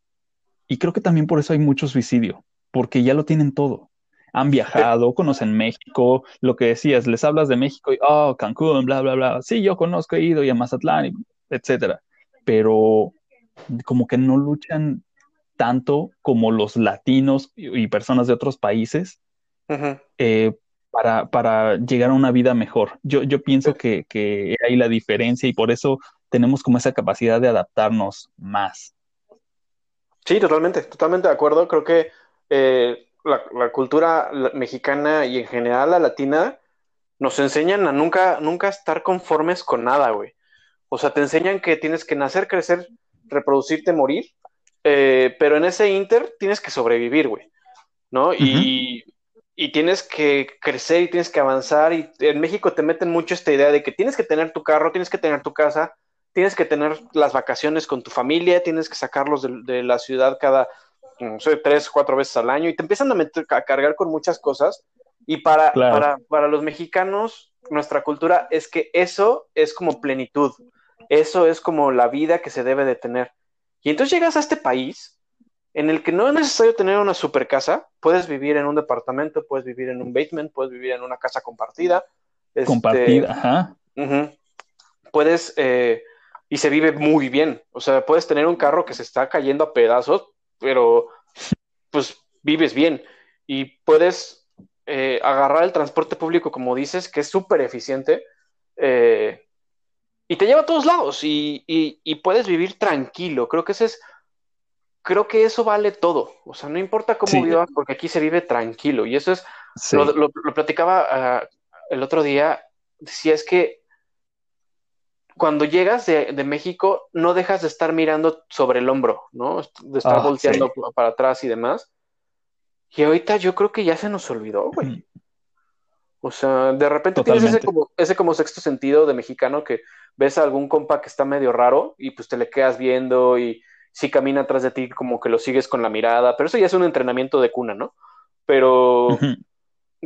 Y creo que también por eso hay mucho suicidio, porque ya lo tienen todo han viajado, conocen México, lo que decías, les hablas de México y, oh, Cancún, bla, bla, bla. Sí, yo conozco, he ido y a Mazatlán, etcétera. Pero como que no luchan tanto como los latinos y, personas de otros países eh, para, para, llegar a una vida mejor. Yo, yo pienso que, que hay la diferencia y por eso tenemos como esa capacidad de adaptarnos más. Sí, totalmente, totalmente de acuerdo. Creo que eh, la, cultura mexicana y en general la latina nos enseñan a nunca, nunca estar conformes con nada, güey. O sea, te enseñan que tienes que nacer, crecer, reproducirte, morir, eh, pero en ese inter tienes que sobrevivir, güey, ¿no? y, y, tienes que crecer y tienes que avanzar. Y en México te meten mucho esta idea de que tienes que tener tu carro, tienes que tener tu casa, tienes que tener las vacaciones con tu familia, tienes que sacarlos de, la ciudad cada, no sé, tres, cuatro veces al año y te empiezan a, meter, a cargar con muchas cosas. Y para, para, para los mexicanos, nuestra cultura es que eso es como plenitud, eso es como la vida que se debe de tener. Y entonces llegas a este país en el que no es necesario tener una super casa, puedes vivir en un departamento, puedes vivir en un basement, puedes vivir en una casa compartida. Este, compartida, ajá. Puedes eh, y se vive muy bien. O sea, puedes tener un carro que se está cayendo a pedazos, pero pues vives bien. Y puedes eh, agarrar el transporte público, como dices, que es súper eficiente, eh, y te lleva a todos lados y, y, puedes vivir tranquilo. Creo que ese es, creo que eso vale todo. O sea, no importa cómo vivas, porque aquí se vive tranquilo. Y eso es, lo, platicaba ah, el otro día, si es que cuando llegas de, México, no dejas de estar mirando sobre el hombro, ¿no? De estar ah, volteando para atrás y demás. Y ahorita yo creo que ya se nos olvidó, güey. O sea, de repente tienes ese como, ese como sexto sentido de mexicano que ves a algún compa que está medio raro y pues te le quedas viendo y si camina atrás de ti como que lo sigues con la mirada, pero eso ya es un entrenamiento de cuna, ¿no? Pero,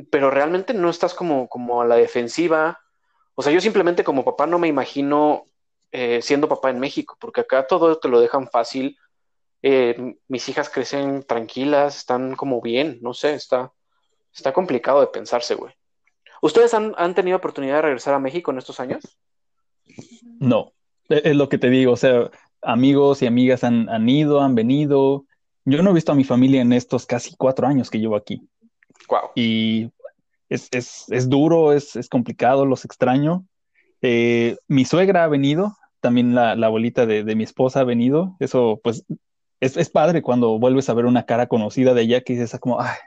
pero realmente no estás como, como a la defensiva, o sea, yo simplemente como papá no me imagino eh, siendo papá en México, porque acá todo te lo dejan fácil. Eh, mis hijas crecen tranquilas, están como bien, no sé, está, está complicado de pensarse, güey. ¿Ustedes han, tenido oportunidad de regresar a México en estos años? No, e, es lo que te digo, o sea, amigos y amigas han, han ido, han venido. Yo no he visto a mi familia en estos casi cuatro años que llevo aquí. Wow. Y es, duro, es, complicado, los extraño. Eh, mi suegra ha venido, también la, abuelita de, mi esposa ha venido. Eso, pues, es, padre cuando vuelves a ver una cara conocida de ella que dices, como, ay,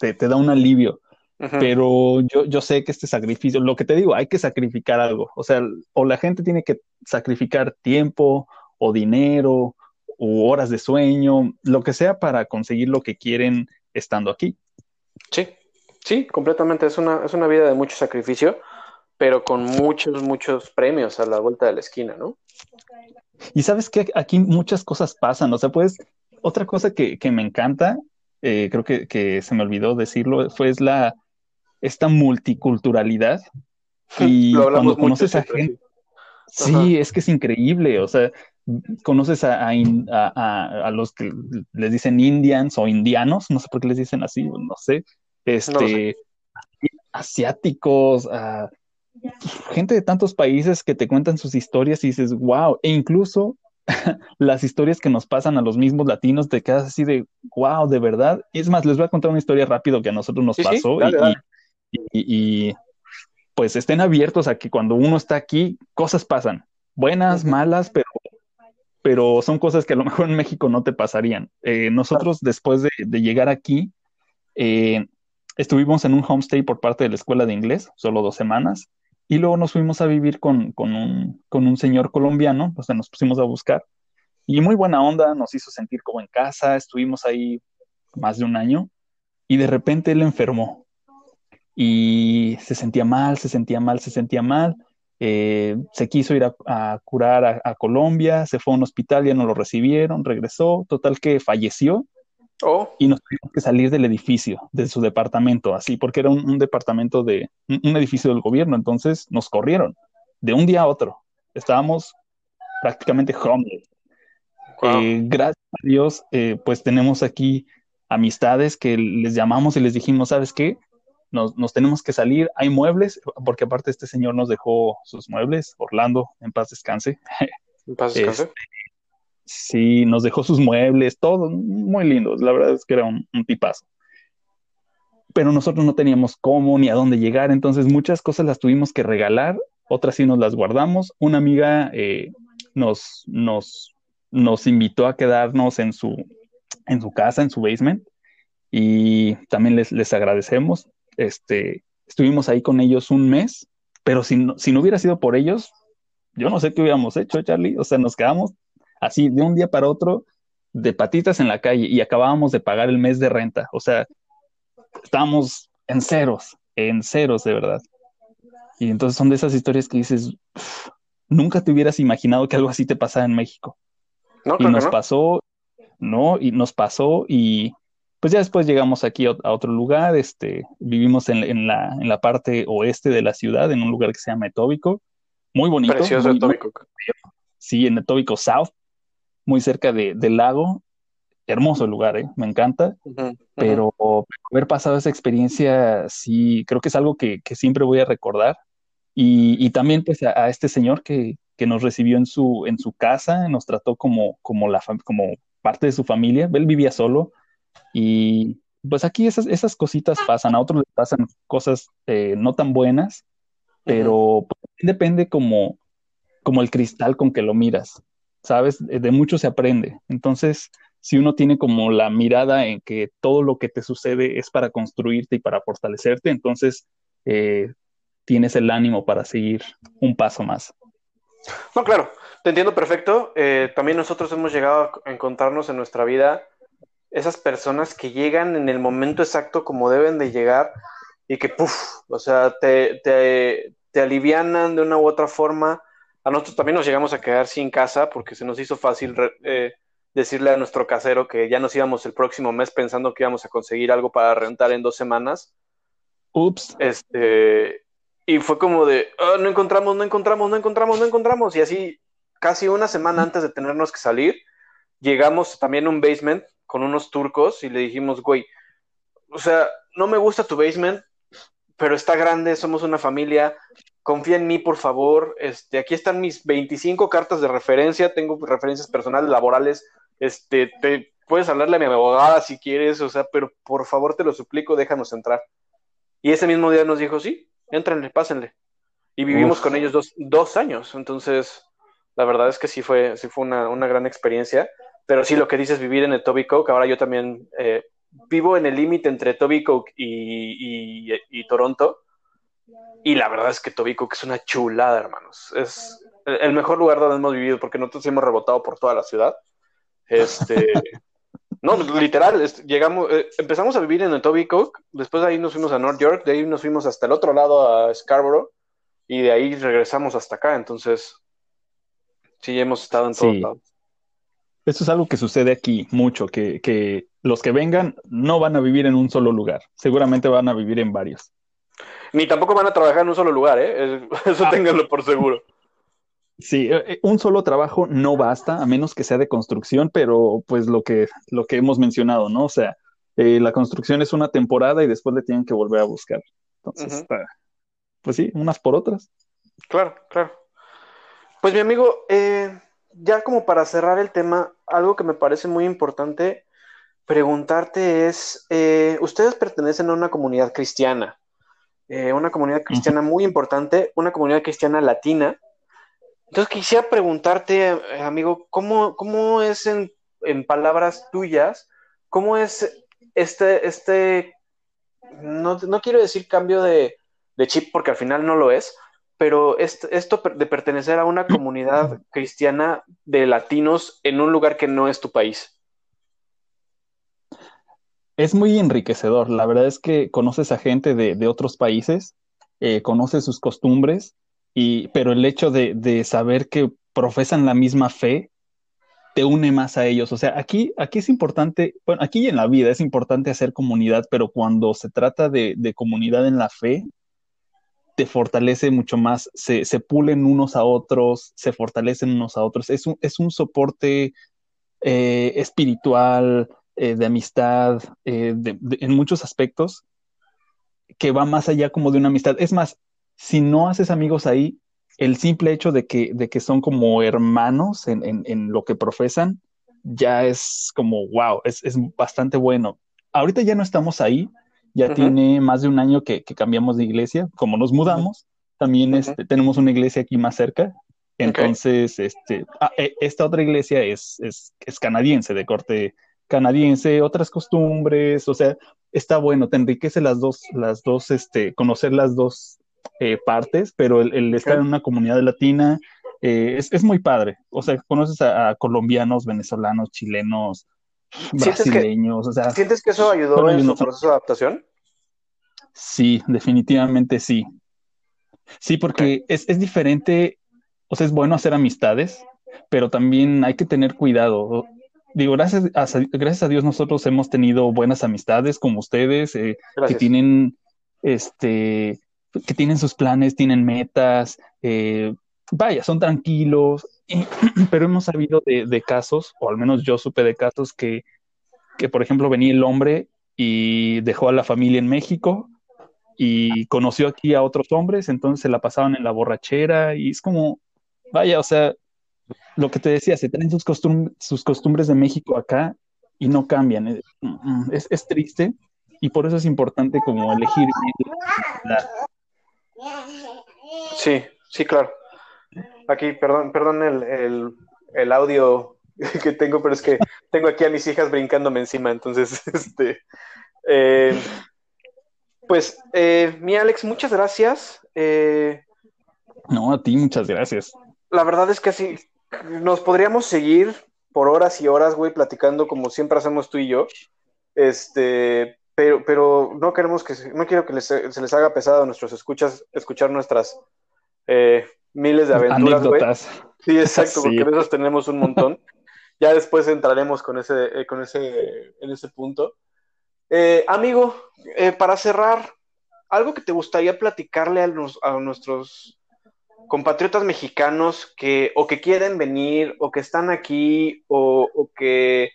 te, da un alivio. Pero yo, yo sé que este sacrificio, lo que te digo, hay que sacrificar algo. O sea, o la gente tiene que sacrificar tiempo o dinero o horas de sueño, lo que sea para conseguir lo que quieren estando aquí. Sí, Sí, completamente. Es una, es una vida de mucho sacrificio, pero con muchos, muchos premios a la vuelta de la esquina, ¿no? Y sabes que aquí muchas cosas pasan. O sea, pues, otra cosa que, me encanta, eh, creo que, se me olvidó decirlo, fue es la esta multiculturalidad. Y cuando conoces a gente. Sí, es que es increíble. O sea, conoces a, a, los que les dicen indians o indianos, no sé por qué les dicen así, no sé, este, asiáticos, gente de tantos países que te cuentan sus historias y dices, wow, e incluso las historias que nos pasan a los mismos latinos, te quedas así de, wow, de verdad. es más, les voy a contar una historia rápido que a nosotros nos pasó y, pues estén abiertos a que cuando uno está aquí, cosas pasan, buenas, malas, pero, pero son cosas que a lo mejor en México no te pasarían. Eh, nosotros después de, llegar aquí, eh, Estuvimos en un homestay por parte de la escuela de inglés, solo dos semanas, y luego nos fuimos a vivir con, un, señor colombiano, o sea, nos pusimos a buscar, y muy buena onda, nos hizo sentir como en casa, estuvimos ahí más de un año, y de repente él enfermó, y se sentía mal, se sentía mal, se sentía mal, eh, se quiso ir a, curar a, a, Colombia, se fue a un hospital, ya no lo recibieron, regresó, total que falleció Oh. Y nos tuvimos que salir del edificio, de su departamento, así, porque era un, departamento de, un, edificio del gobierno, entonces nos corrieron de un día a otro. Estábamos prácticamente homeless. Eh, gracias a Dios, eh, pues tenemos aquí amistades que les llamamos y les dijimos, ¿sabes qué? Nos, tenemos que salir, hay muebles, porque aparte este señor nos dejó sus muebles, Orlando, en paz descanse. En paz descanse. Este, Sí, nos dejó sus muebles, todo muy lindos. La verdad es que era un, tipazo. Pero nosotros no teníamos cómo ni a dónde llegar, entonces muchas cosas las tuvimos que regalar, otras sí nos las guardamos. Una amiga eh, nos, nos, nos invitó a quedarnos en su, en su casa, en su basement, y también les, les agradecemos. Este, estuvimos ahí con ellos un mes, pero si no, si no hubiera sido por ellos, yo no sé qué hubiéramos hecho, Charlie. O sea, nos quedamos así de un día para otro de patitas en la calle y acabábamos de pagar el mes de renta. O sea, estábamos en ceros, en ceros de verdad. Y entonces son de esas historias que dices, nunca te hubieras imaginado que algo así te pasara en México. y nos pasó, ¿no? Y nos pasó y pues ya después llegamos aquí a, otro lugar, este, vivimos en, la, en la parte oeste de la ciudad, en un lugar que se llama Etóbico, muy bonito. Precioso Etóbico. sí, en Etóbico South, muy cerca del lago, hermoso lugar, ¿eh? me encanta, pero haber pasado esa experiencia, sí, creo que es algo que, siempre voy a recordar. Y, también pues a, este señor que, nos recibió en su, en su casa, nos trató como, como, la, como parte de su familia, él vivía solo y pues aquí esas, esas cositas pasan, a otros les pasan cosas eh, no tan buenas, pero pues, depende como, como el cristal con que lo miras, ¿sabes? De mucho se aprende. Entonces, si uno tiene como la mirada en que todo lo que te sucede es para construirte y para fortalecerte, entonces eh, tienes el ánimo para seguir un paso más. No, claro, te entiendo perfecto. Eh, también nosotros hemos llegado a encontrarnos en nuestra vida esas personas que llegan en el momento exacto como deben de llegar y que, puff, o sea, te, te, te alivianan de una u otra forma. A nosotros también nos llegamos a quedar sin casa porque se nos hizo fácil eh, decirle a nuestro casero que ya nos íbamos el próximo mes pensando que íbamos a conseguir algo para rentar en dos semanas. Ups. Este, y fue como de, ah, no encontramos, no encontramos, no encontramos, no encontramos. Y así, casi una semana antes de tenernos que salir, llegamos también a un basement con unos turcos y le dijimos, güey, o sea, no me gusta tu basement, pero está grande, somos una familia, confía en mí, por favor. Este, aquí están mis 25 cartas de referencia, tengo referencias personales, laborales, este, te puedes hablarle a mi abogada si quieres, o sea, pero por favor te lo suplico, déjanos entrar. Y ese mismo día nos dijo, sí, éntrenle, pásenle. Y vivimos con ellos dos, dos, años, entonces la verdad es que sí fue, sí fue una, una gran experiencia, pero sí lo que dices, vivir en el Toby Coke, ahora yo también eh, vivo en el límite entre Toby Coke y, y, y, Toronto, y la verdad es que Toby Coke es una chulada, hermanos, es el mejor lugar donde hemos vivido, porque nosotros hemos rebotado por toda la ciudad, este, no, literal, llegamos, eh, empezamos a vivir en el Toby Cook, después de ahí nos fuimos a North York, de ahí nos fuimos hasta el otro lado a Scarborough y de ahí regresamos hasta acá, entonces sí hemos estado en todos lados. Esto es algo que sucede aquí mucho, que, que los que vengan no van a vivir en un solo lugar, seguramente van a vivir en varios. Ni tampoco van a trabajar en un solo lugar, ¿eh? Eso ah. ténganlo por seguro. Sí, eh, eh, un solo trabajo no basta, a menos que sea de construcción, pero pues lo que, lo que hemos mencionado, ¿no? O sea, eh, la construcción es una temporada y después le tienen que volver a buscar. Entonces, pues sí, unas por otras. Claro, claro. Pues mi amigo, ya como para cerrar el tema, algo que me parece muy importante preguntarte es, ustedes pertenecen a una comunidad cristiana, una comunidad cristiana muy importante, una comunidad cristiana latina, entonces quisiera preguntarte, eh, amigo, ¿cómo, cómo es en, palabras tuyas, cómo es este, este no, quiero decir cambio de, chip porque al final no lo es, pero esto de pertenecer a una comunidad cristiana de latinos en un lugar que no es tu país? Es muy enriquecedor. La verdad es que conoces a gente de, otros países, eh, conoces sus costumbres pero el hecho de, saber que profesan la misma fe te une más a ellos. O sea, aquí, aquí es importante, bueno, aquí en la vida es importante hacer comunidad, pero cuando se trata de, comunidad en la fe, te fortalece mucho más, se, pulen unos a otros, se fortalecen unos a otros. Es un, es un soporte eh, espiritual, eh, de amistad, eh, en muchos aspectos, que va más allá como de una amistad. Es más, si no haces amigos ahí, el simple hecho de que, de que son como hermanos en, lo que profesan, ya es como, wow, es, bastante bueno. Ahorita ya no estamos ahí, ya tiene más de un año que, cambiamos de iglesia, como nos mudamos, también este, tenemos una iglesia aquí más cerca, entonces, este, ah, e, esta otra iglesia es, es, canadiense, de corte canadiense, otras costumbres, o sea, está bueno, te enriquece las dos, las dos, este, conocer las dos eh, partes, pero el, estar en una comunidad latina eh, es, muy padre. O sea, conoces a, colombianos, venezolanos, chilenos, brasileños, o sea. ¿Sientes que eso ayudó en su proceso de adaptación? Sí, definitivamente sí. Sí, porque es, es diferente, o sea, es bueno hacer amistades, pero también hay que tener cuidado. Digo, gracias a, gracias a Dios nosotros hemos tenido buenas amistades como ustedes, eh, que tienen, este, que tienen sus planes, tienen metas, eh, vaya, son tranquilos, pero hemos sabido de, casos, o al menos yo supe de casos que, que, por ejemplo, venía el hombre y dejó a la familia en México y conoció aquí a otros hombres, entonces se la pasaban en la borrachera y es como, vaya, o sea, lo que te decía, se traen sus, sus costumbres de México acá y no cambian. Eh, mm, es, es, triste y por eso es importante como elegir. Sí, sí, claro. Aquí, perdón, perdón el, el, audio que tengo, pero es que tengo aquí a mis hijas brincándome encima, entonces, este, eh, pues, eh, mi Alex, muchas gracias. no, a ti muchas gracias. La verdad es que así, nos podríamos seguir por horas y horas, güey, platicando como siempre hacemos tú y yo. Este, pero, pero no queremos que, no quiero que se les haga pesado a nuestros escuchas escuchar nuestras eh, miles de aventuras, güey. Sí, exacto, porque de esos tenemos un montón. ya después entraremos con ese, eh, con ese, en ese punto. Eh, amigo, para cerrar, algo que te gustaría platicarle a, a nuestros compatriotas mexicanos que o que quieren venir o que están aquí o, que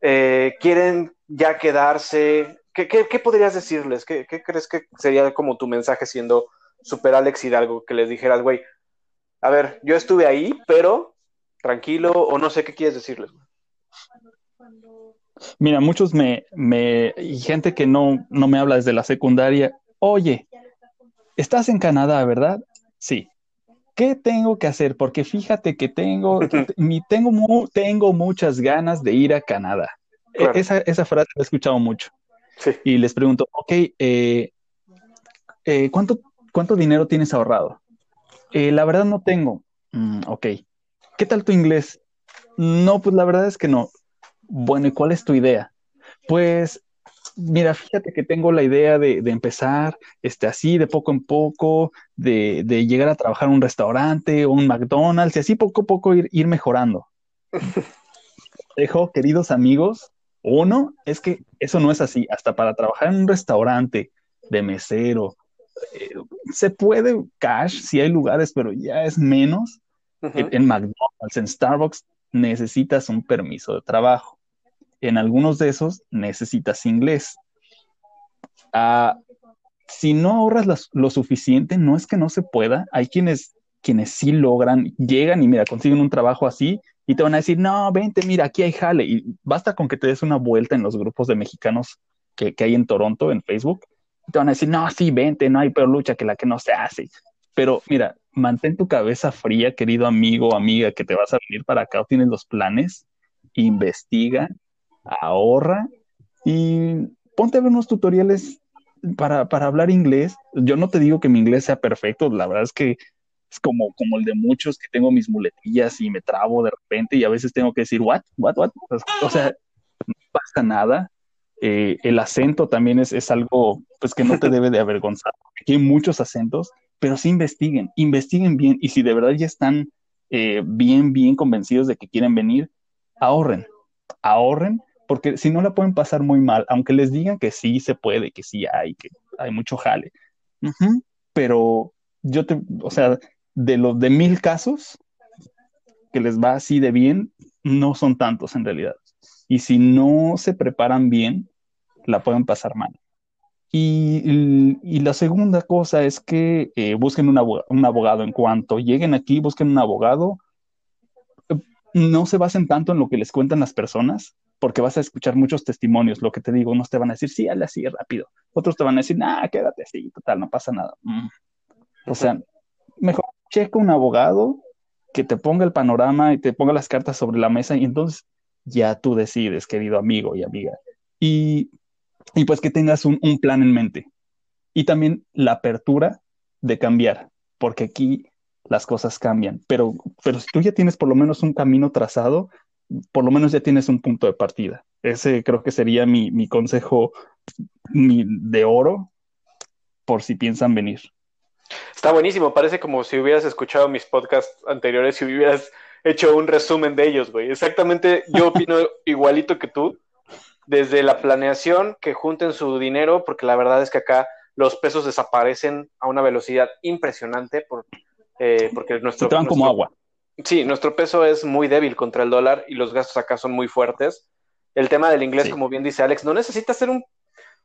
eh, quieren ya quedarse? ¿Qué, qué, podrías decirles? ¿Qué, crees que sería como tu mensaje siendo super Alex Hidalgo? Que les dijeras, güey, a ver, yo estuve ahí, pero tranquilo o no sé qué quieres decirles. Mira, muchos me, me, y gente que no, no me habla desde la secundaria, oye, estás en Canadá, ¿verdad? Sí. ¿Qué tengo que hacer? Porque fíjate que tengo, tengo, tengo muchas ganas de ir a Canadá. E, esa, esa, frase la he escuchado mucho. Y les pregunto, ok, eh, eh, ¿cuánto, ¿cuánto dinero tienes ahorrado? Eh, la verdad no tengo. Mm, ok. ¿Qué tal tu inglés? No, pues la verdad es que no. Bueno, ¿y cuál es tu idea? Pues mira, fíjate que tengo la idea de, empezar este, así, de poco en poco, de, llegar a trabajar en un restaurante o un McDonald's y así poco a poco ir, ir mejorando. Dejo, queridos amigos, uno es que eso no es así. Hasta para trabajar en un restaurante de mesero, eh, se puede cash si hay lugares, pero ya es menos. en McDonald's, en Starbucks, necesitas un permiso de trabajo en algunos de esos necesitas inglés. Ah, si no ahorras lo suficiente, no es que no se pueda. Hay quienes, quienes sí logran, llegan y mira, consiguen un trabajo así y te van a decir, no, vente, mira, aquí hay jale. Y basta con que te des una vuelta en los grupos de mexicanos que, hay en Toronto, en Facebook. Y te van a decir, no, sí, vente, no hay peor lucha que la que no se hace. Pero mira, mantén tu cabeza fría, querido amigo o amiga, que te vas a venir para acá o tienes los planes, investiga, ahorra y ponte a ver unos tutoriales para, hablar inglés. Yo no te digo que mi inglés sea perfecto, la verdad es que es como, como el de muchos que tengo mis muletillas y me trabo de repente y a veces tengo que decir, what, what, what. O sea, no pasa nada. Eh, el acento también es, es, algo pues que no te debe de avergonzar. Aquí hay muchos acentos, pero sí investiguen, investiguen bien y si de verdad ya están eh, bien, bien convencidos de que quieren venir, ahorren, ahorren porque si no la pueden pasar muy mal, aunque les digan que sí se puede, que sí hay, que hay mucho jale. Pero yo te, o sea, de los de mil casos que les va así de bien, no son tantos en realidad. Y si no se preparan bien, la pueden pasar mal. Y, la segunda cosa es que eh, busquen un abogado. En cuanto lleguen aquí, busquen un abogado. No se basen tanto en lo que les cuentan las personas, porque vas a escuchar muchos testimonios, lo que te digo, unos te van a decir, sí, hazle así rápido, otros te van a decir, nah, quédate así, total, no pasa nada. Mm. O sea, mejor checa un abogado que te ponga el panorama y te ponga las cartas sobre la mesa y entonces ya tú decides, querido amigo y amiga. Y, y pues que tengas un, un plan en mente. Y también la apertura de cambiar, porque aquí las cosas cambian. Pero, pero si tú ya tienes por lo menos un camino trazado, por lo menos ya tienes un punto de partida. Ese creo que sería mi, mi consejo mi, de oro por si piensan venir. Está buenísimo, parece como si hubieras escuchado mis podcasts anteriores y hubieras hecho un resumen de ellos, güey. Exactamente, yo opino igualito que tú, desde la planeación, que junten su dinero, porque la verdad es que acá los pesos desaparecen a una velocidad impresionante, por, eh, porque nuestro... Se como agua. Sí, nuestro peso es muy débil contra el dólar y los gastos acá son muy fuertes. El tema del inglés, como bien dice Alex, no necesitas ser un...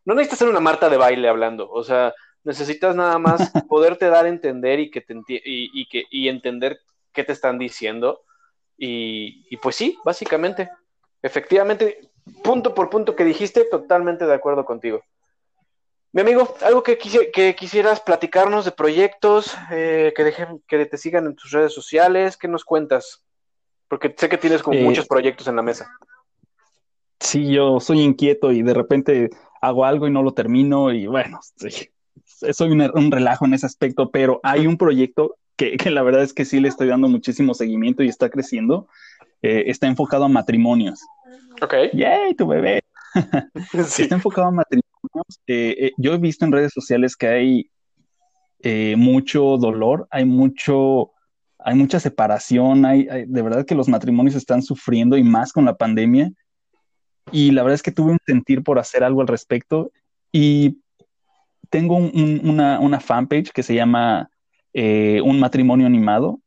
No necesitas ser una Marta de baile hablando, o sea, necesitas nada más poderte dar a entender y, que te y, que, y entender qué te están diciendo. Y, y, pues sí, básicamente, efectivamente, punto por punto que dijiste, totalmente de acuerdo contigo. Mi amigo, algo que, que quisieras platicarnos de proyectos, eh, que, dejen, que te sigan en tus redes sociales, ¿qué nos cuentas? Porque sé que tienes como eh, muchos proyectos en la mesa. Sí, yo soy inquieto y de repente hago algo y no lo termino y bueno, sí, soy un, relajo en ese aspecto, pero hay un proyecto que, la verdad es que sí le estoy dando muchísimo seguimiento y está creciendo. Eh, está enfocado a matrimonios. Ok. ¡Yay, tu bebé! Está enfocado a matrimonios. Eh, eh, yo he visto en redes sociales que hay mucho dolor, hay mucho, hay mucha separación, hay, de verdad que los matrimonios están sufriendo y más con la pandemia. Y la verdad es que tuve un sentir por hacer algo al respecto y tengo una, fanpage que se llama eh, Un matrimonio animado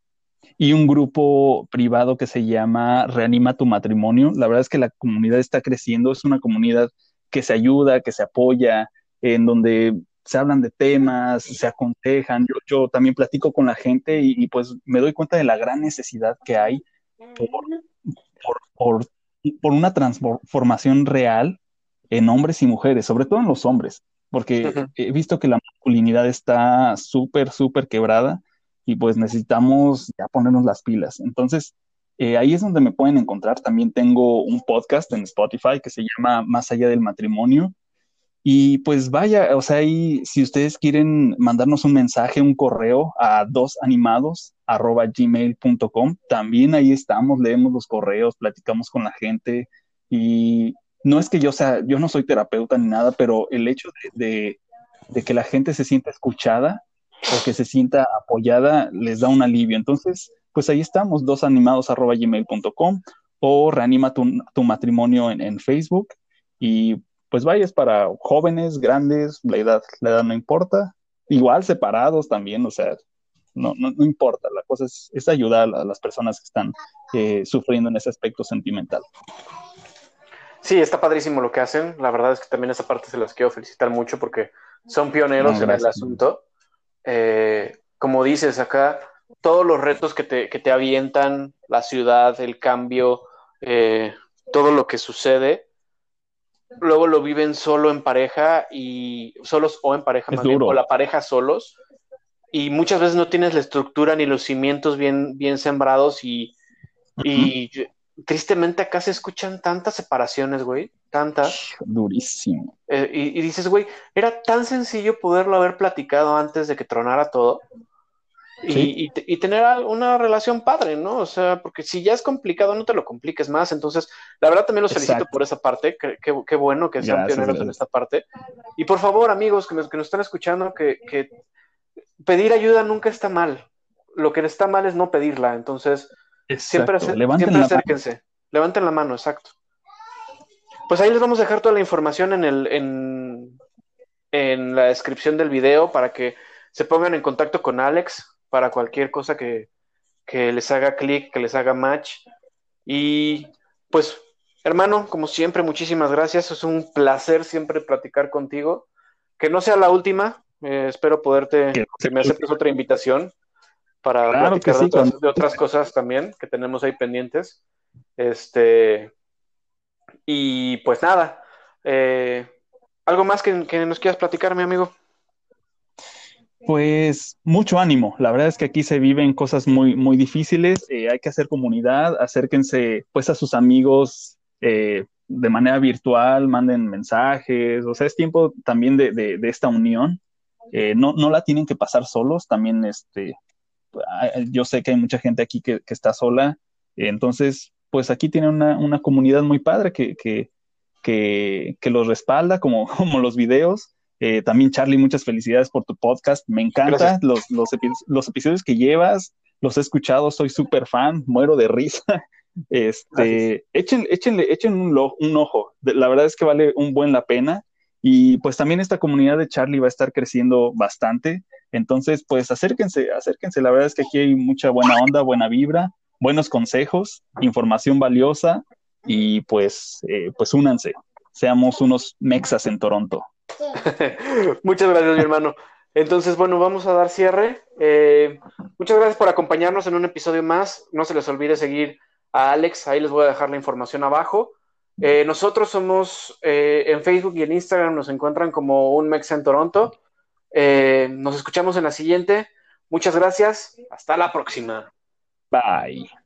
y un grupo privado que se llama Reanima tu matrimonio. La verdad es que la comunidad está creciendo, es una comunidad que se ayuda, que se apoya, en donde se hablan de temas, se aconsejan. Yo, yo también platico con la gente y, pues me doy cuenta de la gran necesidad que hay por, por, por una transformación real en hombres y mujeres, sobre todo en los hombres porque he visto que la masculinidad está súper, súper quebrada y pues necesitamos ya ponernos las pilas. Entonces, eh, ahí es donde me pueden encontrar. También tengo un podcast en Spotify que se llama Más allá del matrimonio. Y pues vaya, o sea, ahí si ustedes quieren mandarnos un mensaje, un correo a dosanimados.gmail.com, también ahí estamos, leemos los correos, platicamos con la gente y no es que yo sea, yo no soy terapeuta ni nada, pero el hecho de, que la gente se sienta escuchada o que se sienta apoyada les da un alivio. Entonces, pues ahí estamos, dosanimados.gmail.com o reanima tu, matrimonio en, Facebook y pues vaya, es para jóvenes, grandes, la edad, la edad no importa, igual separados también, o sea, no, no, no importa, la cosa es, es, ayudar a las personas que están eh, sufriendo en ese aspecto sentimental. Sí, está padrísimo lo que hacen. La verdad es que también esa parte se las quiero felicitar mucho porque son pioneros en el asunto. Eh, como dices acá, todos los retos que te, que te avientan, la ciudad, el cambio, eh, todo lo que sucede, luego lo viven solo en pareja y solos o en pareja, más bien, o la pareja solos. Y muchas veces no tienes la estructura ni los cimientos bien, bien sembrados y, y tristemente acá se escuchan tantas separaciones, güey, tantas. Durísimo. Eh, y, dices, güey, era tan sencillo poderlo haber platicado antes de que tronara todo. Y, tener una relación padre, ¿no? O sea, porque si ya es complicado, no te lo compliques más. Entonces, la verdad también los felicito por esa parte. Qué bueno que sean pioneros en esta parte. Y por favor, amigos que nos, que nos están escuchando, que, que pedir ayuda nunca está mal. Lo que está mal es no pedirla. Entonces, Siempre, Levanten acérquense. Levanten la mano, exacto. Pues ahí les vamos a dejar toda la información en, el, en, en la descripción del video para que se pongan en contacto con Alex para cualquier cosa que, que les haga clic, que les haga match. Y pues, hermano, como siempre, muchísimas gracias. Es un placer siempre platicar contigo. Que no sea la última. Eh, espero poderte, que me aceptes otra invitación para platicar de, otras, cosas también que tenemos ahí pendientes. Este, y pues nada, eh, ¿algo más que, nos quieras platicar, mi amigo? Pues mucho ánimo. La verdad es que aquí se viven cosas muy, muy difíciles. Eh, hay que hacer comunidad. Acérquense pues a sus amigos eh, de manera virtual, manden mensajes, o sea, es tiempo también de, de, esta unión. Eh, no, no la tienen que pasar solos, también este, yo sé que hay mucha gente aquí que, que está sola, entonces, pues aquí tienen una, una comunidad muy padre que, que, que, que los respalda, como, como los videos. Eh, también, Charlie, muchas felicidades por tu podcast. Me encanta los, los, los, episodios que llevas. Los he escuchado, soy súper fan, muero de risa. Este, echen, échenle, echen un, un, ojo. La verdad es que vale un buen la pena. Y pues también esta comunidad de Charlie va a estar creciendo bastante. Entonces, pues acérquense, acérquense. La verdad es que aquí hay mucha buena onda, buena vibra, buenos consejos, información valiosa y pues, eh, pues únanse. Seamos unos mexas en Toronto. Muchas gracias, mi hermano. Entonces, bueno, vamos a dar cierre. Eh, muchas gracias por acompañarnos en un episodio más. No se les olvide seguir a Alex, ahí les voy a dejar la información abajo. Eh, nosotros somos eh, en Facebook y en Instagram, nos encuentran como un Mex en Toronto. nos escuchamos en la siguiente. Muchas gracias. Hasta la próxima. Bye.